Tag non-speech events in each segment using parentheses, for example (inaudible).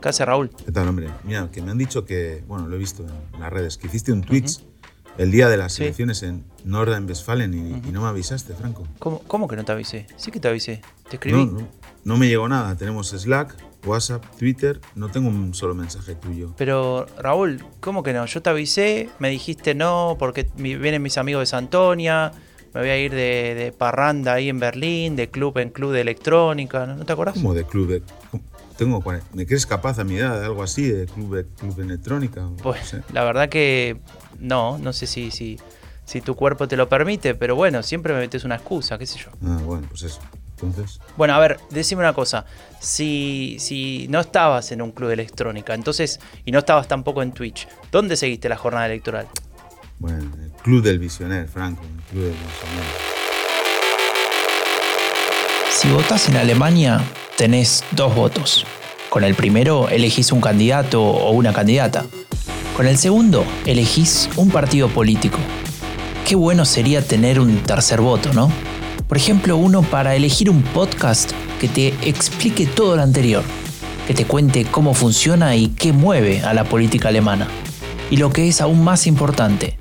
¿Qué hace Raúl? ¿qué tal, hombre? Mira, que me han dicho que, bueno, lo he visto en las redes, que hiciste un Twitch el día de las Sí. elecciones en Nordrhein-Westfalen y, y no me avisaste, Franco. ¿Cómo, cómo que no te avisé? Sí que te avisé. Te escribí. No, no, no me llegó nada. Tenemos Slack, WhatsApp, Twitter. No tengo un solo mensaje tuyo. Pero Raúl, ¿cómo que no? Yo te avisé, me dijiste no, porque vienen mis amigos de Santonia, me voy a ir de, de parranda ahí en Berlín, de club en club de electrónica, ¿no, ¿No te acordás? ¿Cómo de club de.? Tengo, ¿Me crees capaz a mi edad de algo así, de club de, club de electrónica? No Pues sé. la verdad que no, no sé si, si, si tu cuerpo te lo permite, pero bueno, siempre me metes una excusa, qué sé yo. Ah, bueno, pues eso. Entonces, Bueno, a ver, decime una cosa. Si, si no estabas en un club de electrónica, entonces, y no estabas tampoco en Twitch, ¿dónde seguiste la jornada electoral? bueno, el club del visioner, Franco, el club del visioner. Si votás en Alemania, tenés dos votos. Con el primero elegís un candidato o una candidata. Con el segundo elegís un partido político. Qué bueno sería tener un tercer voto, ¿no? Por ejemplo, uno para elegir un podcast que te explique todo lo anterior, que te cuente cómo funciona y qué mueve a la política alemana. Y lo que es aún más importante,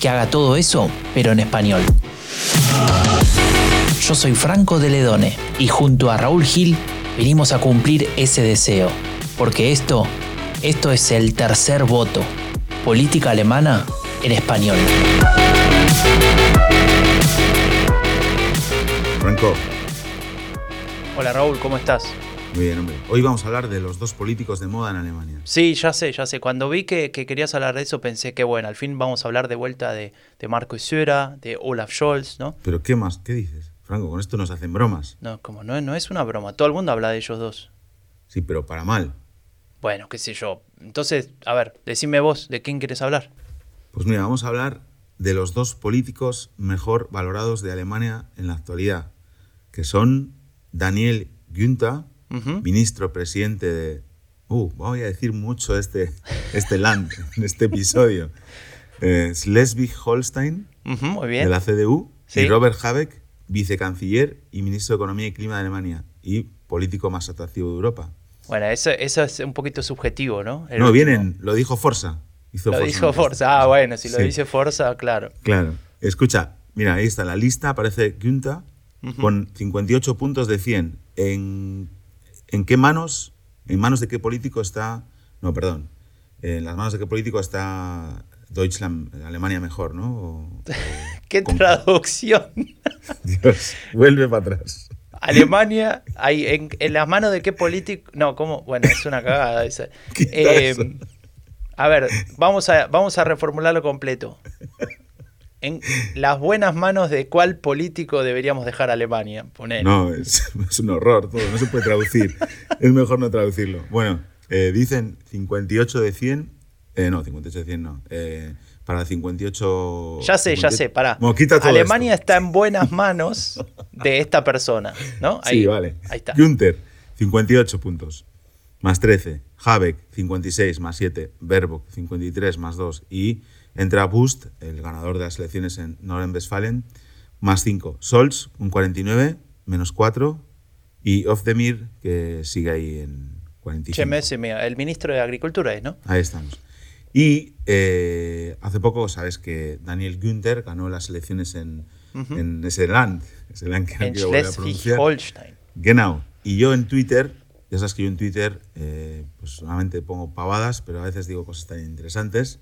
que haga todo eso, pero en español. Yo soy Franco de Ledone y junto a Raúl Gil venimos a cumplir ese deseo, porque esto, esto es el tercer voto, política alemana en español. Franco, Hola Raúl, ¿cómo estás? muy bien, hombre. Hoy vamos a hablar de los dos políticos de moda en Alemania. Sí, ya sé, ya sé. Cuando vi que, que querías hablar de eso, pensé que bueno, al fin vamos a hablar de vuelta de, de Marco Söder, de Olaf Scholz, ¿no? Pero ¿qué más? ¿Qué dices? Franco, con esto nos hacen bromas. No, como no, no es una broma, todo el mundo habla de ellos dos. Sí, pero para mal. Bueno, qué sé yo. Entonces, a ver, decime vos, ¿de quién quieres hablar? Pues mira, vamos a hablar de los dos políticos mejor valorados de Alemania en la actualidad, que son Daniel Günther, Ujú. ministro presidente de... Uh, voy a decir mucho este, este land en (laughs) este episodio. Eh, Schleswig-Holstein, Ujú, muy de la CDU, Sí. y Robert Habeck, vicecanciller y ministro de Economía y Clima de Alemania, y político más atractivo de Europa. Bueno, eso, eso es un poquito subjetivo, ¿no? El no, último. vienen, lo dijo Forza. Hizo Lo Forza dijo Forza. Ah, bueno, si lo Sí. dice Forza, claro. Claro. Escucha, mira, ahí está la lista, aparece Günther con 58 puntos de 100. ¿En, ¿En qué manos? ¿En manos de qué político está? No, perdón. En las manos de qué político está Deutschland, Alemania mejor, ¿no? O- (laughs) ¡Qué con- traducción! (laughs) Dios, vuelve para atrás. Alemania, hay, en, en las manos de qué político. No, ¿cómo? Bueno, es una cagada esa. (laughs) Eh, a ver, vamos a, vamos a reformularlo completo. En las buenas manos de cuál político deberíamos dejar a Alemania. Poner. No, es, es un horror todo, no se puede traducir. es mejor no traducirlo. Bueno, eh, dicen 58 de 100. Eh, no, 58 de 100 no. eh, para 58. Ya sé, ya 58 sé, pará. Bueno, Alemania esto. está en buenas manos de esta persona, ¿no? (laughs) Sí, vale. Ahí está. Günther, 58 puntos. Más 13. Habeck, 56 más 7. Baerbock, 53 más 2. Y entra Bust, el ganador de las elecciones en Nordrhein-Westfalen, más 5. Scholz, un 49, menos 4. Y Ofdemir, que sigue ahí en 45. Che, me- se me- el ministro de Agricultura es, ¿no? Ahí estamos. Y eh, hace poco sabes que Daniel Günther ganó las elecciones en, en ese land, ese land que no En quiero volver a pronunciar. Schleswig-Holstein. Genau. Y yo en Twitter, ya sabes que yo en Twitter, eh, pues solamente pongo pavadas, pero a veces digo cosas tan interesantes.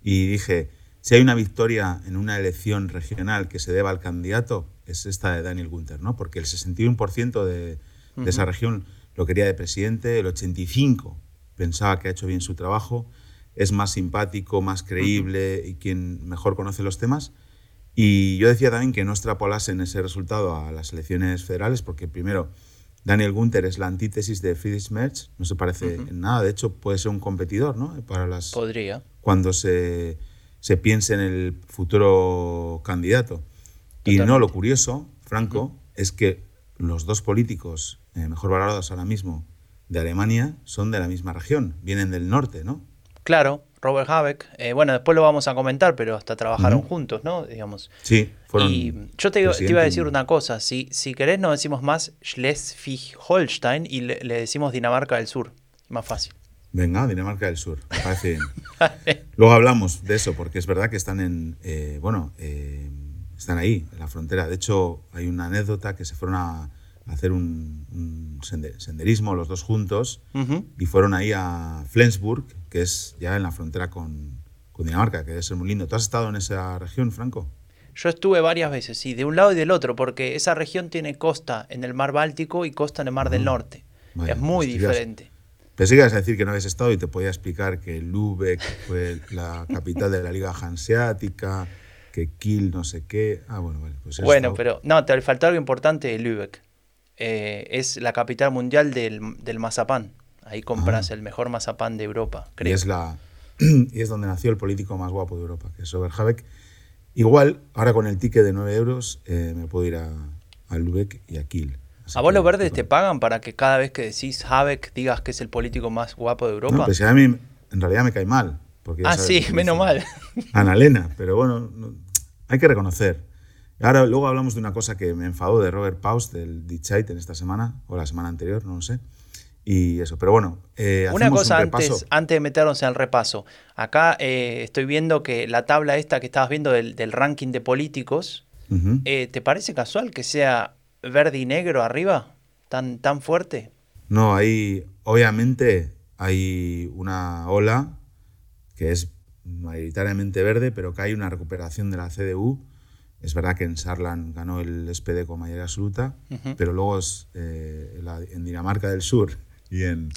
Y dije, si hay una victoria en una elección regional que se deba al candidato, es esta de Daniel Günther, ¿no? Porque el 61% de, de esa región lo quería de presidente, el 85% pensaba que ha hecho bien su trabajo, es más simpático, más creíble y quien mejor conoce los temas. Y yo decía también que no extrapolasen ese resultado a las elecciones federales, porque primero, Daniel Gunther es la antítesis de Friedrich Merz, no se parece en nada, de hecho puede ser un competidor, ¿no? Para las Podría. cuando se, se piense en el futuro candidato. Y no, lo curioso, Franco, es que los dos políticos eh, mejor valorados ahora mismo de Alemania son de la misma región, vienen del norte, ¿no? Claro, Robert Habeck. eh, bueno, después lo vamos a comentar, pero hasta trabajaron juntos, ¿no? Digamos. Sí, fueron. y yo te, iba a decir una cosa. Si, si querés, no decimos más Schleswig-Holstein y le, le decimos Dinamarca del Sur. Más fácil. Venga, Dinamarca del Sur, me parece bien. (laughs) Luego hablamos de eso, porque es verdad que están en, eh, bueno, eh, están ahí, en la frontera. De hecho, hay una anécdota que se fueron a, hacer un, un senderismo los dos juntos y fueron ahí a Flensburg, que es ya en la frontera con, con Dinamarca, que debe ser muy lindo. ¿Tú has estado en esa región, Franco? Yo estuve varias veces, sí, de un lado y del otro, porque esa región tiene costa en el mar Báltico y costa en el mar del ah, Norte. es muy diferente. Pensé que ibas a decir que no habías estado y te podía explicar que Lübeck fue la capital de la Liga Hanseática, que Kiel no sé qué. Ah, bueno, vale. Pues bueno, pero no, te faltó algo importante de Lübeck. Eh, es la capital mundial del, del mazapán. Ahí compras ah. el mejor mazapán de Europa, creo. Y es, la, (clears throat) y es donde nació el político más guapo de Europa, que es Oberhabeck. Igual, ahora con el ticket de 9 euros, eh, me puedo ir a, a Lübeck y a Kiel. ¿A vos los verdes te pagan para que cada vez que decís Habeck digas que es el político más guapo de Europa? No, pues a mí en realidad me cae mal. Porque ah, sí, menos mal. Ana pero bueno, hay que reconocer. Ahora luego hablamos de una cosa que me enfadó de Robert Paus del Dichait en esta semana, o la semana anterior, no lo sé. Y eso, pero bueno. Eh, una cosa antes, antes de meternos en el repaso. Acá eh, estoy viendo que la tabla esta que estabas viendo del, ranking de políticos, eh, ¿te parece casual que sea verde y negro arriba? ¿Tan, tan fuerte? No, hay, obviamente hay una ola que es mayoritariamente verde, pero que hay una recuperación de la CDU. Es verdad que en Saarland ganó el SPD con mayoría absoluta, pero luego es, eh, en Dinamarca del Sur y en,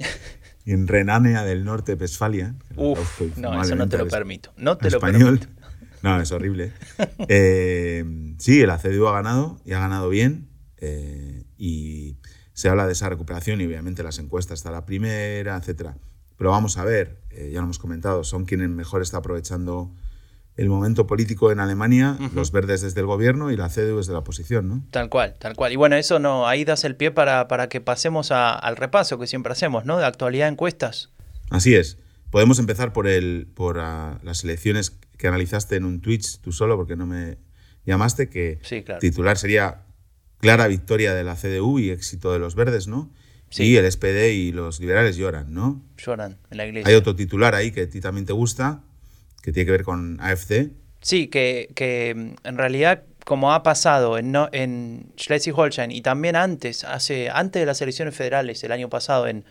y en Renania del Norte, Westfalia. Uf, no, eso no te lo permito. No te español, No, es horrible. (laughs) Eh, sí, la CDU ha ganado y ha ganado bien. Eh, y se habla de esa recuperación y obviamente las encuestas está la primera, etcétera. Pero vamos a ver, eh, ya lo hemos comentado, son quienes mejor está aprovechando el momento político en Alemania, los verdes desde el gobierno y la CDU desde la oposición, ¿no? Tal cual, tal cual. Y bueno, eso no, ahí das el pie para, para que pasemos al repaso que siempre hacemos, ¿no? De actualidad encuestas. Así es. Podemos empezar por, el, por ah, las elecciones que analizaste en un Twitch tú solo, porque no me llamaste, que titular sería clara victoria de la CDU y éxito de los verdes, ¿no? Sí. el SPD y los liberales lloran, ¿no? Lloran en la iglesia. Hay otro titular ahí que a ti también te gusta, que tiene que ver con AFD. Sí, que, que mm, en realidad, como ha pasado en, en Schleswig-Holstein y también antes, hace, antes de las elecciones federales, el año pasado en,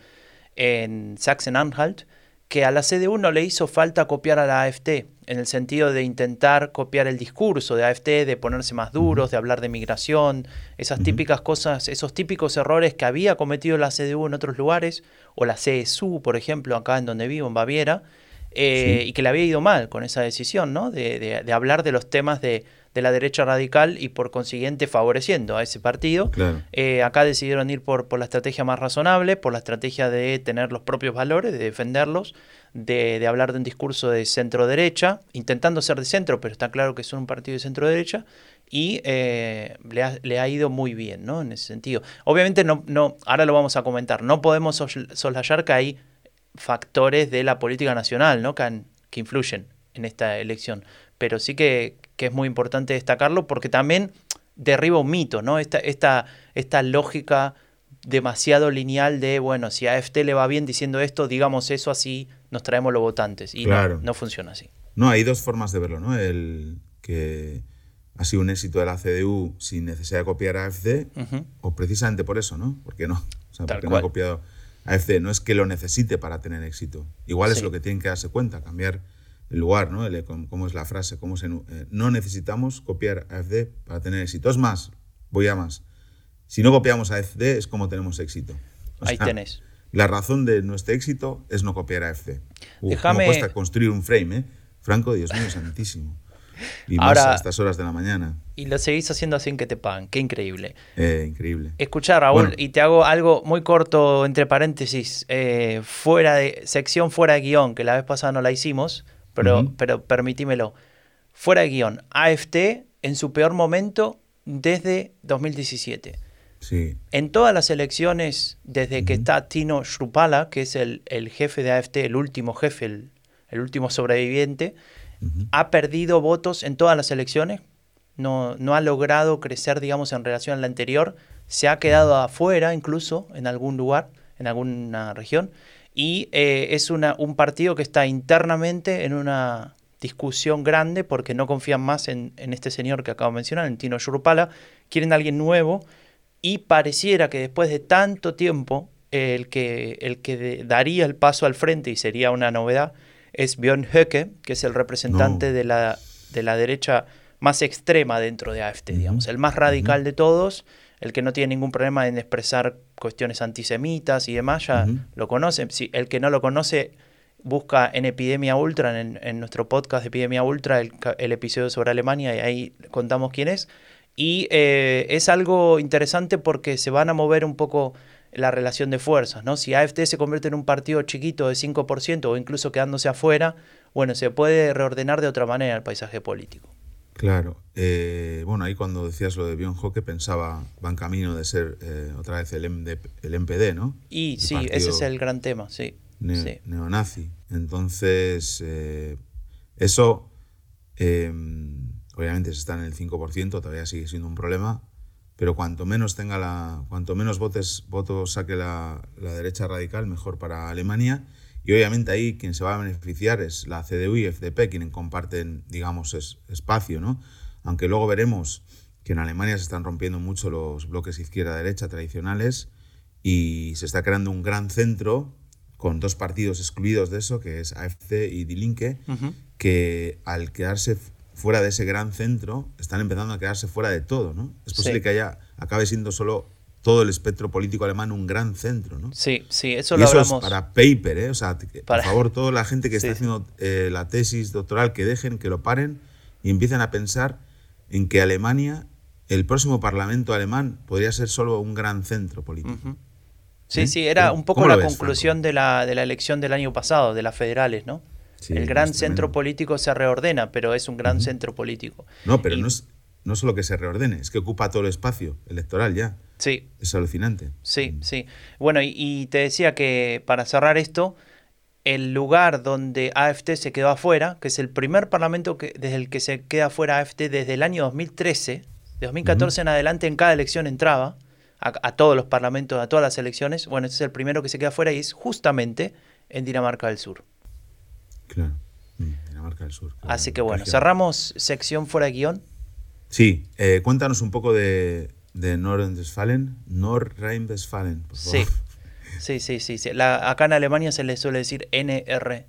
en Sachsen-Anhalt, que a la CDU no le hizo falta copiar a la AFD, en el sentido de intentar copiar el discurso de AFD, de ponerse más duros, de hablar de migración, esas típicas cosas, esos típicos errores que había cometido la CDU en otros lugares, o la CSU, por ejemplo, acá en donde vivo, en Baviera, eh, y que le había ido mal con esa decisión, ¿no? De, de, hablar de los temas de, de, la derecha radical y por consiguiente favoreciendo a ese partido. Eh, acá decidieron ir por, por la estrategia más razonable, por la estrategia de tener los propios valores, de defenderlos, de, hablar de un discurso de centro-derecha, intentando ser de centro, pero está claro que son un partido de centro-derecha, y eh, le, ha, le, ha, ido muy bien, ¿no? En ese sentido. Obviamente, no, no, ahora lo vamos a comentar, no podemos soslayar que hay factores de la política nacional ¿no? que, que influyen en esta elección. Pero sí que, es muy importante destacarlo porque también derriba un mito, ¿no? Esta, esta, esta lógica demasiado lineal de, bueno, si a AFT le va bien diciendo esto, digamos eso así, nos traemos los votantes. Y no, no, funciona así. No, hay dos formas de verlo, ¿no? El que ha sido un éxito de la CDU sin necesidad de copiar a AFD, o precisamente por eso, ¿no? Porque no. O sea, porque no ha copiado AFD no es que lo necesite para tener éxito. Igual es lo que tienen que darse cuenta, cambiar el lugar, ¿no? El, cómo es la frase, cómo se, eh, no necesitamos copiar AFD para tener éxito. Es más, voy a más. Si no copiamos AFD es como tenemos éxito. Ahí tenés. La razón de nuestro éxito es no copiar AFD. Déjame... cuesta construir un frame, ¿eh? Franco, Dios mío, santísimo. Y más a estas horas de la mañana. Y lo seguís haciendo así en que te pagan. Qué increíble. Eh, increíble. Escuchar, Raúl, y te hago algo muy corto, entre paréntesis, eh, fuera de, sección fuera de guion, que la vez pasada no la hicimos, pero, pero permitímelo. Fuera de guion, AFT en su peor momento desde 2017. Sí. En todas las elecciones, desde que está Tino Shrupala, que es el, jefe de AFT, el último jefe, el último sobreviviente, ha perdido votos en todas las elecciones, no, no ha logrado crecer, digamos, en relación a la anterior, se ha quedado afuera incluso en algún lugar, en alguna región, y eh, es una, un partido que está internamente en una discusión grande porque no confían más en, este señor que acabo de mencionar, en Tino Yurupala, quieren a alguien nuevo y pareciera que después de tanto tiempo el que, el que daría el paso al frente y sería una novedad es Björn Höcke, que es el representante de, la, de la derecha más extrema dentro de AFT, digamos, el más radical de todos, el que no tiene ningún problema en expresar cuestiones antisemitas y demás, ya lo conoce. Si, el que no lo conoce busca en Epidemia Ultra, en, nuestro podcast de Epidemia Ultra, el, episodio sobre Alemania, y ahí contamos quién es. Y eh, es algo interesante porque se van a mover un poco la relación de fuerzas, ¿no? Si AFT se convierte en un partido chiquito de 5% o incluso quedándose afuera, bueno, se puede reordenar de otra manera el paisaje político. Claro. Eh, bueno, ahí cuando decías lo de Bion que pensaba, van camino de ser eh, otra vez el, el MPD, ¿no? Y sí, ese es el gran tema, sí neonazi. Entonces, eh, eso em, obviamente si está en el 5%, todavía sigue siendo un problema, pero cuanto menos tenga la, cuanto menos votos, votos saque la, derecha radical, mejor para Alemania. Y obviamente ahí quien se va a beneficiar es la CDU y FDP, quienes comparten, digamos, espacio, ¿no? Aunque luego veremos que en Alemania se están rompiendo mucho los bloques izquierda-derecha tradicionales y se está creando un gran centro con dos partidos excluidos de eso, que es AFC y Die Linke, que al quedarse fuera de ese gran centro, están empezando a quedarse fuera de todo, ¿no? Es posible que haya, acabe siendo solo todo el espectro político alemán un gran centro, ¿no? Sí, sí, eso lo eso Es para paper, ¿eh? O sea, por favor, toda la gente que está haciendo eh, la tesis doctoral, que dejen, que lo paren y empiecen a pensar en que Alemania, el próximo parlamento alemán, podría ser solo un gran centro político. Sí, ¿Eh? sí, era un poco la conclusión de la, de la, elección del año pasado, de las federales, ¿no? El gran centro político se reordena, pero es un gran centro político. No, pero no es no solo que se reordene, es que ocupa todo el espacio electoral ya. Sí. Es alucinante. Sí, mm. sí. Bueno, y, y, te decía que para cerrar esto, el lugar donde AFT se quedó afuera, que es el primer parlamento que, desde el que se queda afuera AFT desde el año 2013, de 2014 en adelante en cada elección entraba, a, todos los parlamentos, a todas las elecciones. Bueno, este es el primero que se queda fuera y es justamente en Dinamarca del Sur. Claro, mm, Dinamarca del Sur. Así que bueno, cerramos sección fuera de guion. Sí, eh, cuéntanos un poco de, de Nordrhein-Westfalen. Nordrhein-Westfalen, por favor. Sí, sí, sí. sí, acá en Alemania se le suele decir NR.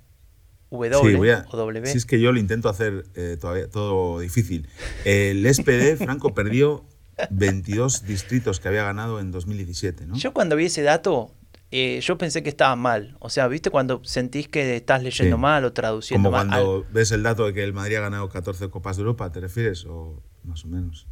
W o W. Si es que yo lo intento hacer eh, todavía todo difícil. El SPD, (laughs) Franco, perdió 22 distritos que había ganado en 2017, ¿no? Yo cuando vi ese dato, eh, yo pensé que estaba mal. O sea, ¿viste cuando sentís que estás leyendo mal o traduciendo mal? Como cuando ves el dato de que el Madrid ha ganado 14 Copas de Europa, ¿te refieres? O más o menos.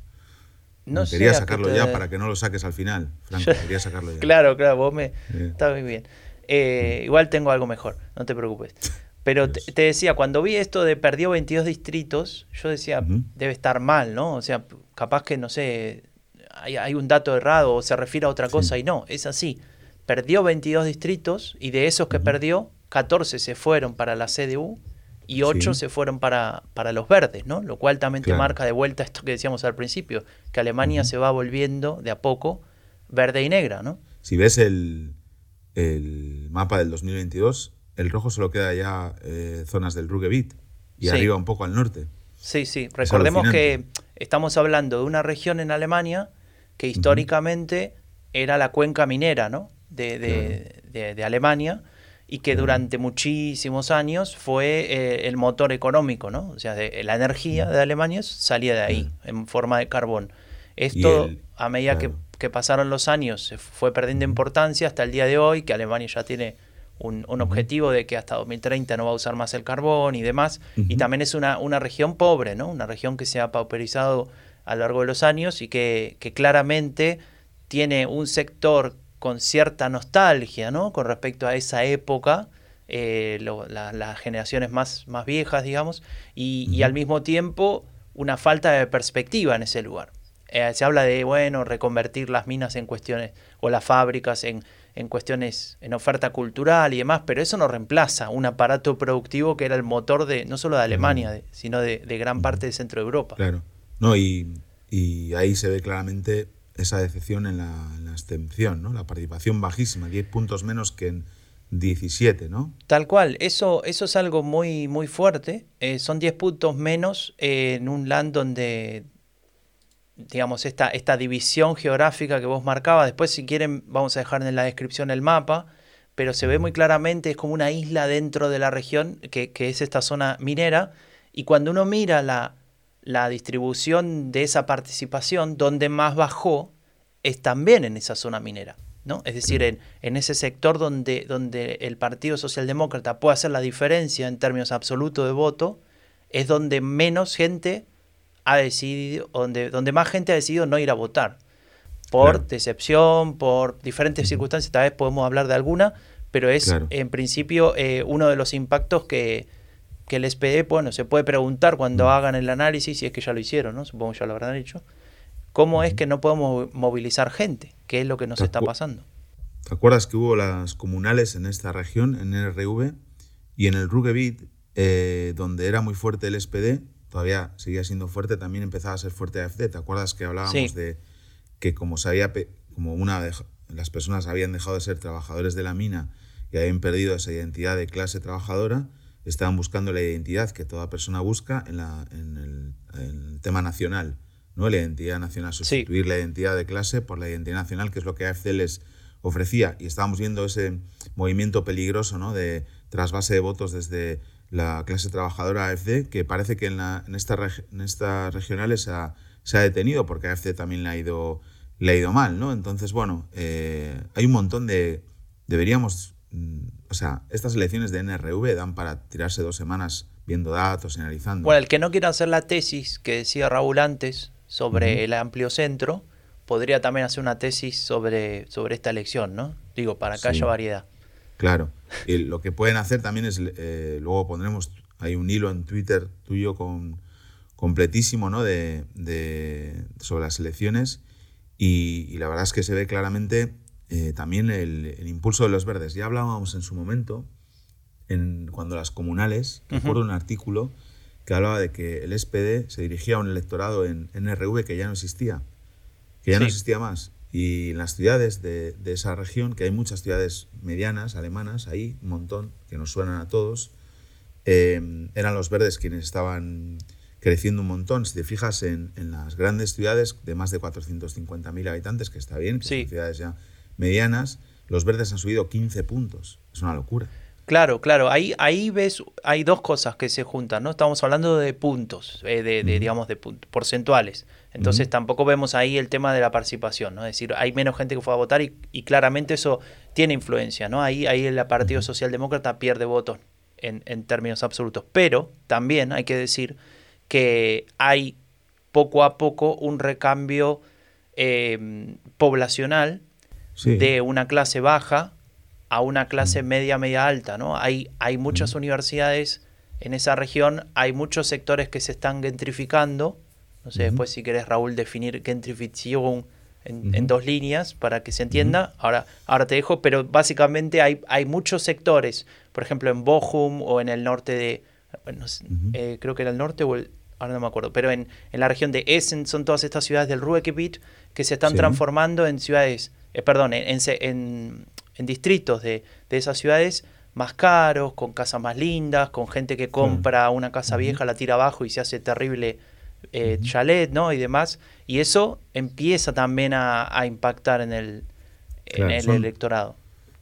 No quería sacarlo ya para que no lo saques al final, Franco. quería sacarlo ya. (laughs) claro, claro, vos me... Está muy bien. Eh, igual tengo algo mejor, no te preocupes. (laughs) Pero te, decía, cuando vi esto de perdió 22 distritos, yo decía, debe estar mal, ¿no? O sea, capaz que, no sé, hay, un dato errado o se refiere a otra cosa y no, es así. Perdió 22 distritos y de esos que perdió, 14 se fueron para la CDU y 8 se fueron para, para los verdes, ¿no? Lo cual también te marca de vuelta esto que decíamos al principio, que Alemania se va volviendo de a poco verde y negra, ¿no? Si ves el, el mapa del 2022, el rojo solo queda ya eh, zonas del Ruhrgebiet y arriba un poco al norte. Sí, sí. Recordemos que estamos hablando de una región en Alemania que históricamente era la cuenca minera ¿no? De, de, Alemania y que durante muchísimos años fue eh, el motor económico, ¿no? O sea, la energía de Alemania salía de ahí, en forma de carbón. Esto, a medida que, que, pasaron los años, se fue perdiendo importancia hasta el día de hoy, que Alemania ya tiene un, objetivo de que hasta 2030 no va a usar más el carbón y demás. Y también es una, una región pobre, ¿no? Una región que se ha pauperizado a lo largo de los años y que, claramente tiene un sector con cierta nostalgia, ¿no? Con respecto a esa época, eh, las generaciones más, más viejas, digamos, y, al mismo tiempo una falta de perspectiva en ese lugar. Eh, se habla de, bueno, reconvertir las minas en cuestiones, o las fábricas en, en cuestiones, en oferta cultural y demás, pero eso no reemplaza un aparato productivo que era el motor de, no solo de Alemania, sino de, gran parte de Centro Europa. Claro, no, y, ahí se ve claramente esa decepción en la, abstención, ¿no? la participación bajísima, 10 puntos menos que en 17, ¿no? Tal cual, eso, eso es algo muy, muy fuerte. Eh, son 10 puntos menos en un land donde, digamos, esta, esta división geográfica que vos marcabas, después si quieren vamos a dejar en la descripción el mapa, pero se ve muy claramente, es como una isla dentro de la región, que, que es esta zona minera, y cuando uno mira la, la distribución de esa participación, donde más bajó es también en esa zona minera. ¿no? Es decir, en, en, ese sector donde, donde el Partido Socialdemócrata puede hacer la diferencia en términos absolutos de voto, es donde menos gente ha decidido, donde, donde más gente ha decidido no ir a votar. Por decepción, por diferentes circunstancias, tal vez podemos hablar de alguna, pero es en principio eh, uno de los impactos que, que el SPD, bueno, se puede preguntar cuando hagan el análisis, si es que ya lo hicieron, ¿no? Supongo que ya lo habrán hecho. ¿Cómo es que no podemos movilizar gente? ¿Qué es lo que nos está pasando? ¿Te acuerdas que hubo las comunales en esta región, en NRV, y en el Rugebiet, eh, donde era muy fuerte el SPD, todavía seguía siendo fuerte, también empezaba a ser fuerte AFD. ¿Te acuerdas que hablábamos de que como sabía, como una de las personas habían dejado de ser trabajadores de la mina y habían perdido esa identidad de clase trabajadora, estaban buscando la identidad que toda persona busca en, la, en, el, tema nacional, ¿no? la identidad nacional, sustituir la identidad de clase por la identidad nacional, que es lo que AFD les ofrecía. Y estábamos viendo ese movimiento peligroso ¿no? de trasvase de votos desde la clase trabajadora AFD, que parece que en, la, en, esta, en estas regionales se ha, se ha, detenido, porque AFD también le ha ido, le ha ido mal. ¿no? Entonces, bueno, eh, hay un montón de... Deberíamos o sea, estas elecciones de NRV dan para tirarse dos semanas viendo datos, analizando. Bueno, el que no quiera hacer la tesis que decía Raúl antes sobre el amplio centro, podría también hacer una tesis sobre, sobre esta elección, ¿no? Digo, para que haya variedad. Claro. Y lo que pueden hacer también es, eh, luego pondremos, hay un hilo en Twitter tuyo con, completísimo, ¿no? De, sobre las elecciones y, la verdad es que se ve claramente eh, también el, impulso de los verdes. Ya hablábamos en su momento, en, cuando las comunales, recuerdo un artículo que hablaba de que el SPD se dirigía a un electorado en NRV que ya no existía, que ya no existía más. Y en las ciudades de, esa región, que hay muchas ciudades medianas, alemanas, ahí un montón, que nos suenan a todos, eh, eran los verdes quienes estaban creciendo un montón. Si te fijas en, las grandes ciudades de más de 450.000 habitantes, que está bien, que son ciudades ya medianas, los verdes han subido 15 puntos. Es una locura. Claro, claro. Ahí, ahí ves, hay dos cosas que se juntan, ¿no? Estamos hablando de puntos, eh, de, digamos, de porcentuales. Entonces tampoco vemos ahí el tema de la participación, ¿no? Es decir, hay menos gente que fue a votar y, claramente eso tiene influencia, ¿no? Ahí, ahí el Partido Socialdemócrata pierde votos en, en términos absolutos. Pero también hay que decir que hay poco a poco un recambio eh, poblacional de una clase baja a una clase mm. media, media alta, ¿no? Hay, hay muchas mm. universidades en esa región, hay muchos sectores que se están gentrificando. No sé, después si querés, Raúl, definir gentrificación en, dos líneas para que se entienda. ahora, ahora te dejo, pero básicamente hay, hay muchos sectores, por ejemplo, en Bochum o en el norte de, eh, creo que era el norte o el, ahora no me acuerdo, pero en, en, la región de Essen son todas estas ciudades del Ruhrgebiet que se están transformando en ciudades eh, perdón, en, en, distritos de, esas ciudades más caros, con casas más lindas, con gente que compra una casa vieja, la tira abajo y se hace terrible eh, chalet, ¿no? Y demás. Y eso empieza también a, impactar en el, en el electorado.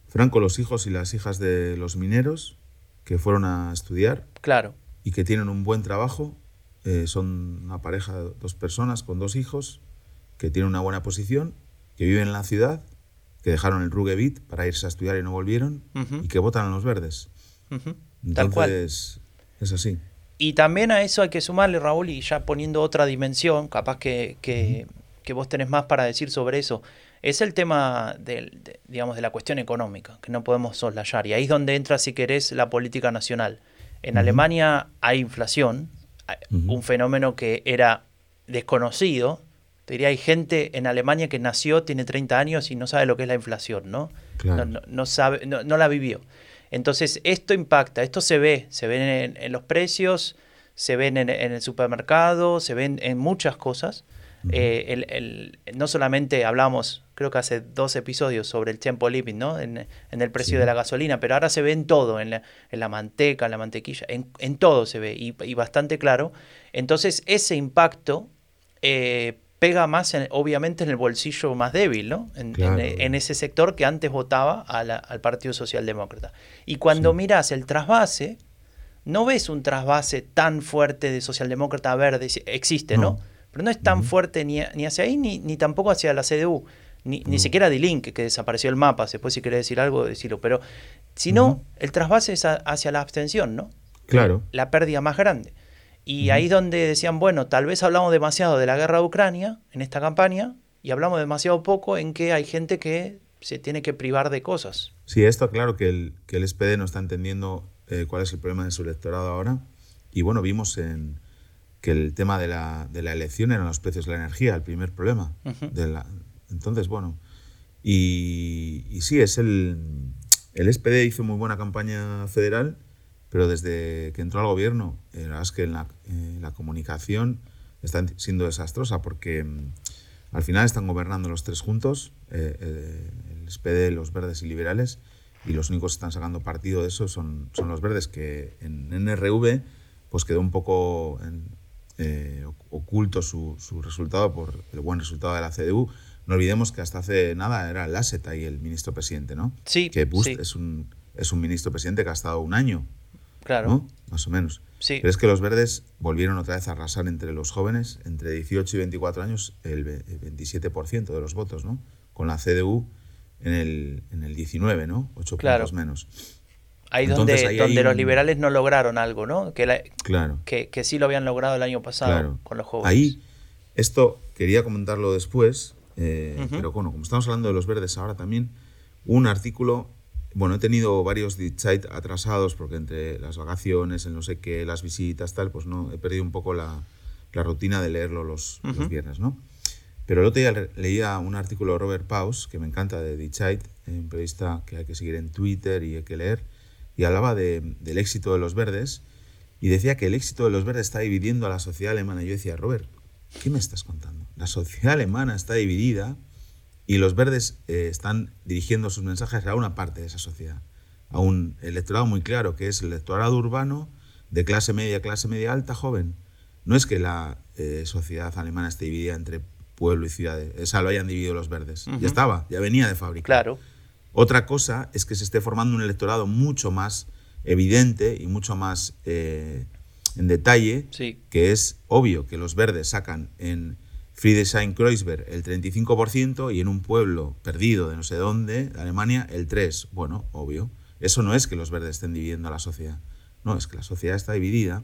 Franco, los hijos y las hijas de los mineros que fueron a estudiar. Claro. Y que tienen un buen trabajo. Eh, son una pareja, dos personas con dos hijos que tienen una buena posición que viven en la ciudad, que dejaron el Rugebit para irse a estudiar y no volvieron, y que votan a los verdes. Tal cual. es así. Y también a eso hay que sumarle, Raúl, y ya poniendo otra dimensión, capaz que, que, vos tenés más para decir sobre eso, es el tema de, digamos, de la cuestión económica, que no podemos soslayar. Y ahí es donde entra, si querés, la política nacional. En Alemania hay inflación, un fenómeno que era desconocido diría, hay gente en Alemania que nació, tiene 30 años y no sabe lo que es la inflación, ¿no? No, sabe, no, la vivió. Entonces, esto impacta, esto se ve, se ve en, los precios, se ven en, el supermercado, se ven en muchas cosas. eh, el, el, no solamente hablamos, creo que hace dos episodios sobre el tempo living, ¿no? En, en el precio de la gasolina, pero ahora se ve en todo, en la, en la manteca, en la mantequilla, en, en todo se ve y, y, bastante claro. Entonces ese impacto eh, pega más, en, obviamente, en el bolsillo más débil, ¿no? En, claro. en ese sector que antes votaba a la, al Partido Socialdemócrata. Y cuando sí. miras el trasvase, no ves un trasvase tan fuerte de socialdemócrata a verde, existe, ¿no? ¿no? Pero no es tan uh -huh. fuerte ni, ni, hacia ahí ni, ni, tampoco hacia la CDU, ni, no. ni siquiera de Link, que desapareció el mapa, después si querés decir algo, decirlo, pero uh -huh. el trasvase es a, hacia la abstención, ¿no? Claro. La pérdida más grande. Y uh -huh. ahí es donde decían, bueno, tal vez hablamos demasiado de la guerra de Ucrania en esta campaña y hablamos demasiado poco en que hay gente que se tiene que privar de cosas. Sí, esto claro que el, que el SPD no está entendiendo eh, cuál es el problema de su electorado ahora. Y bueno, vimos en, que el tema de la, de la elección eran los precios de la energía, el primer problema. Uh -huh. de la, entonces, bueno, y, y, sí, es el, el SPD hizo muy buena campaña federal, pero desde que entró al gobierno, eh, la verdad es que en la, eh, la comunicación está siendo desastrosa porque mm, al final están gobernando los tres juntos, eh, eh el SPD, los verdes y liberales, y los únicos que están sacando partido de eso son, son los verdes, que en NRV pues quedó un poco en, eh, oculto su, su, resultado por el buen resultado de la CDU. No olvidemos que hasta hace nada era Lasset ahí el ministro presidente, ¿no? Sí. Que Bust sí. es, un, es un ministro presidente que ha estado un año. Claro. ¿no? Más o menos. Sí. Pero es que los verdes volvieron otra vez a arrasar entre los jóvenes, entre 18 y 24 años, el 27% de los votos, ¿no? Con la CDU en el, en el 19, ¿no? 8 claro. puntos menos. Ahí Entonces, donde, ahí donde los un... liberales no lograron algo, ¿no? Que, la, claro. que, que, sí lo habían logrado el año pasado claro. con los jóvenes. Ahí, esto quería comentarlo después, eh, uh -huh. pero bueno, como estamos hablando de los verdes ahora también, un artículo, bueno, he tenido varios site atrasados porque entre las vacaciones, el no sé qué, las visitas, tal, pues no, he perdido un poco la, la rutina de leerlo los, uh -huh. los viernes, ¿no? Pero el otro día leía un artículo de Robert Paus, que me encanta, de Dichait, un periodista que hay que seguir en Twitter y hay que leer, y hablaba de, del éxito de los verdes, y decía que el éxito de los verdes está dividiendo a la sociedad alemana. Y yo decía, Robert, ¿qué me estás contando? La sociedad alemana está dividida y los verdes eh, están dirigiendo sus mensajes a una parte de esa sociedad, a un electorado muy claro, que es el electorado urbano de clase media, clase media alta, joven. No es que la eh, sociedad alemana esté dividida entre pueblo y ciudades. Esa lo hayan dividido los verdes. Uh -huh. Ya estaba, ya venía de fábrica. Claro. Otra cosa es que se esté formando un electorado mucho más evidente y mucho más eh, en detalle, sí. que es obvio que los verdes sacan en Friedrichshain-Kreuzberg el 35% y en un pueblo perdido de no sé dónde, de Alemania, el 3%. Bueno, obvio. Eso no es que los verdes estén dividiendo a la sociedad. No, es que la sociedad está dividida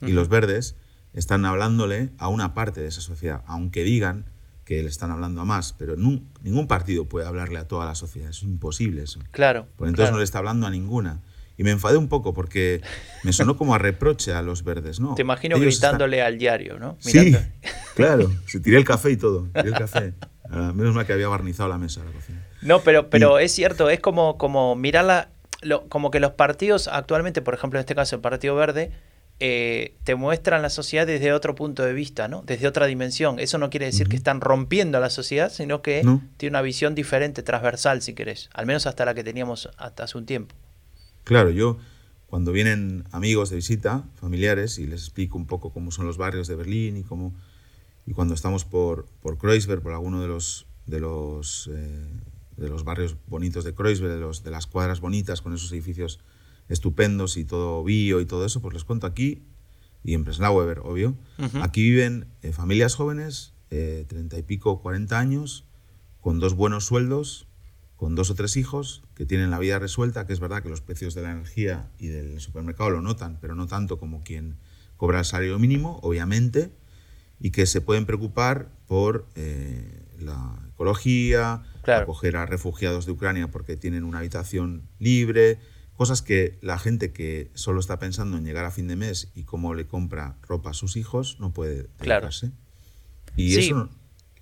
y uh -huh. los verdes están hablándole a una parte de esa sociedad, aunque digan que le están hablando a más, pero ningún partido puede hablarle a toda la sociedad, es imposible eso. Claro. Pues entonces claro. no le está hablando a ninguna. Y me enfadé un poco porque me sonó como a reproche a los verdes, ¿no? Te imagino Ellos gritándole están... al diario, ¿no? Mirando. Sí, (laughs) claro. Se tiré el café y todo. Tiré el café. Uh, menos mal que había barnizado la mesa la cocina. No, pero, pero y... es cierto, es como, como mirarla, lo, como que los partidos actualmente, por ejemplo, en este caso el Partido Verde, eh, te muestran la sociedad desde otro punto de vista, ¿no? Desde otra dimensión. Eso no quiere decir uh -huh. que están rompiendo a la sociedad, sino que no. tiene una visión diferente, transversal, si querés. Al menos hasta la que teníamos hasta hace un tiempo. Claro, yo cuando vienen amigos de visita, familiares, y les explico un poco cómo son los barrios de Berlín y cómo y cuando estamos por, por Kreuzberg, por alguno de los de los eh, de los barrios bonitos de Kreuzberg, de, los, de las cuadras bonitas con esos edificios estupendos y todo bio y todo eso, pues les cuento aquí, y en Breslauer, obvio, uh -huh. aquí viven eh, familias jóvenes, eh, treinta y pico, cuarenta años, con dos buenos sueldos, con dos o tres hijos, que tienen la vida resuelta, que es verdad que los precios de la energía y del supermercado lo notan, pero no tanto como quien cobra el salario mínimo, obviamente, y que se pueden preocupar por eh, la ecología, claro. acoger a refugiados de Ucrania porque tienen una habitación libre, Cosas que la gente que solo está pensando en llegar a fin de mes y cómo le compra ropa a sus hijos no puede dedicarse. Claro. Y sí. eso,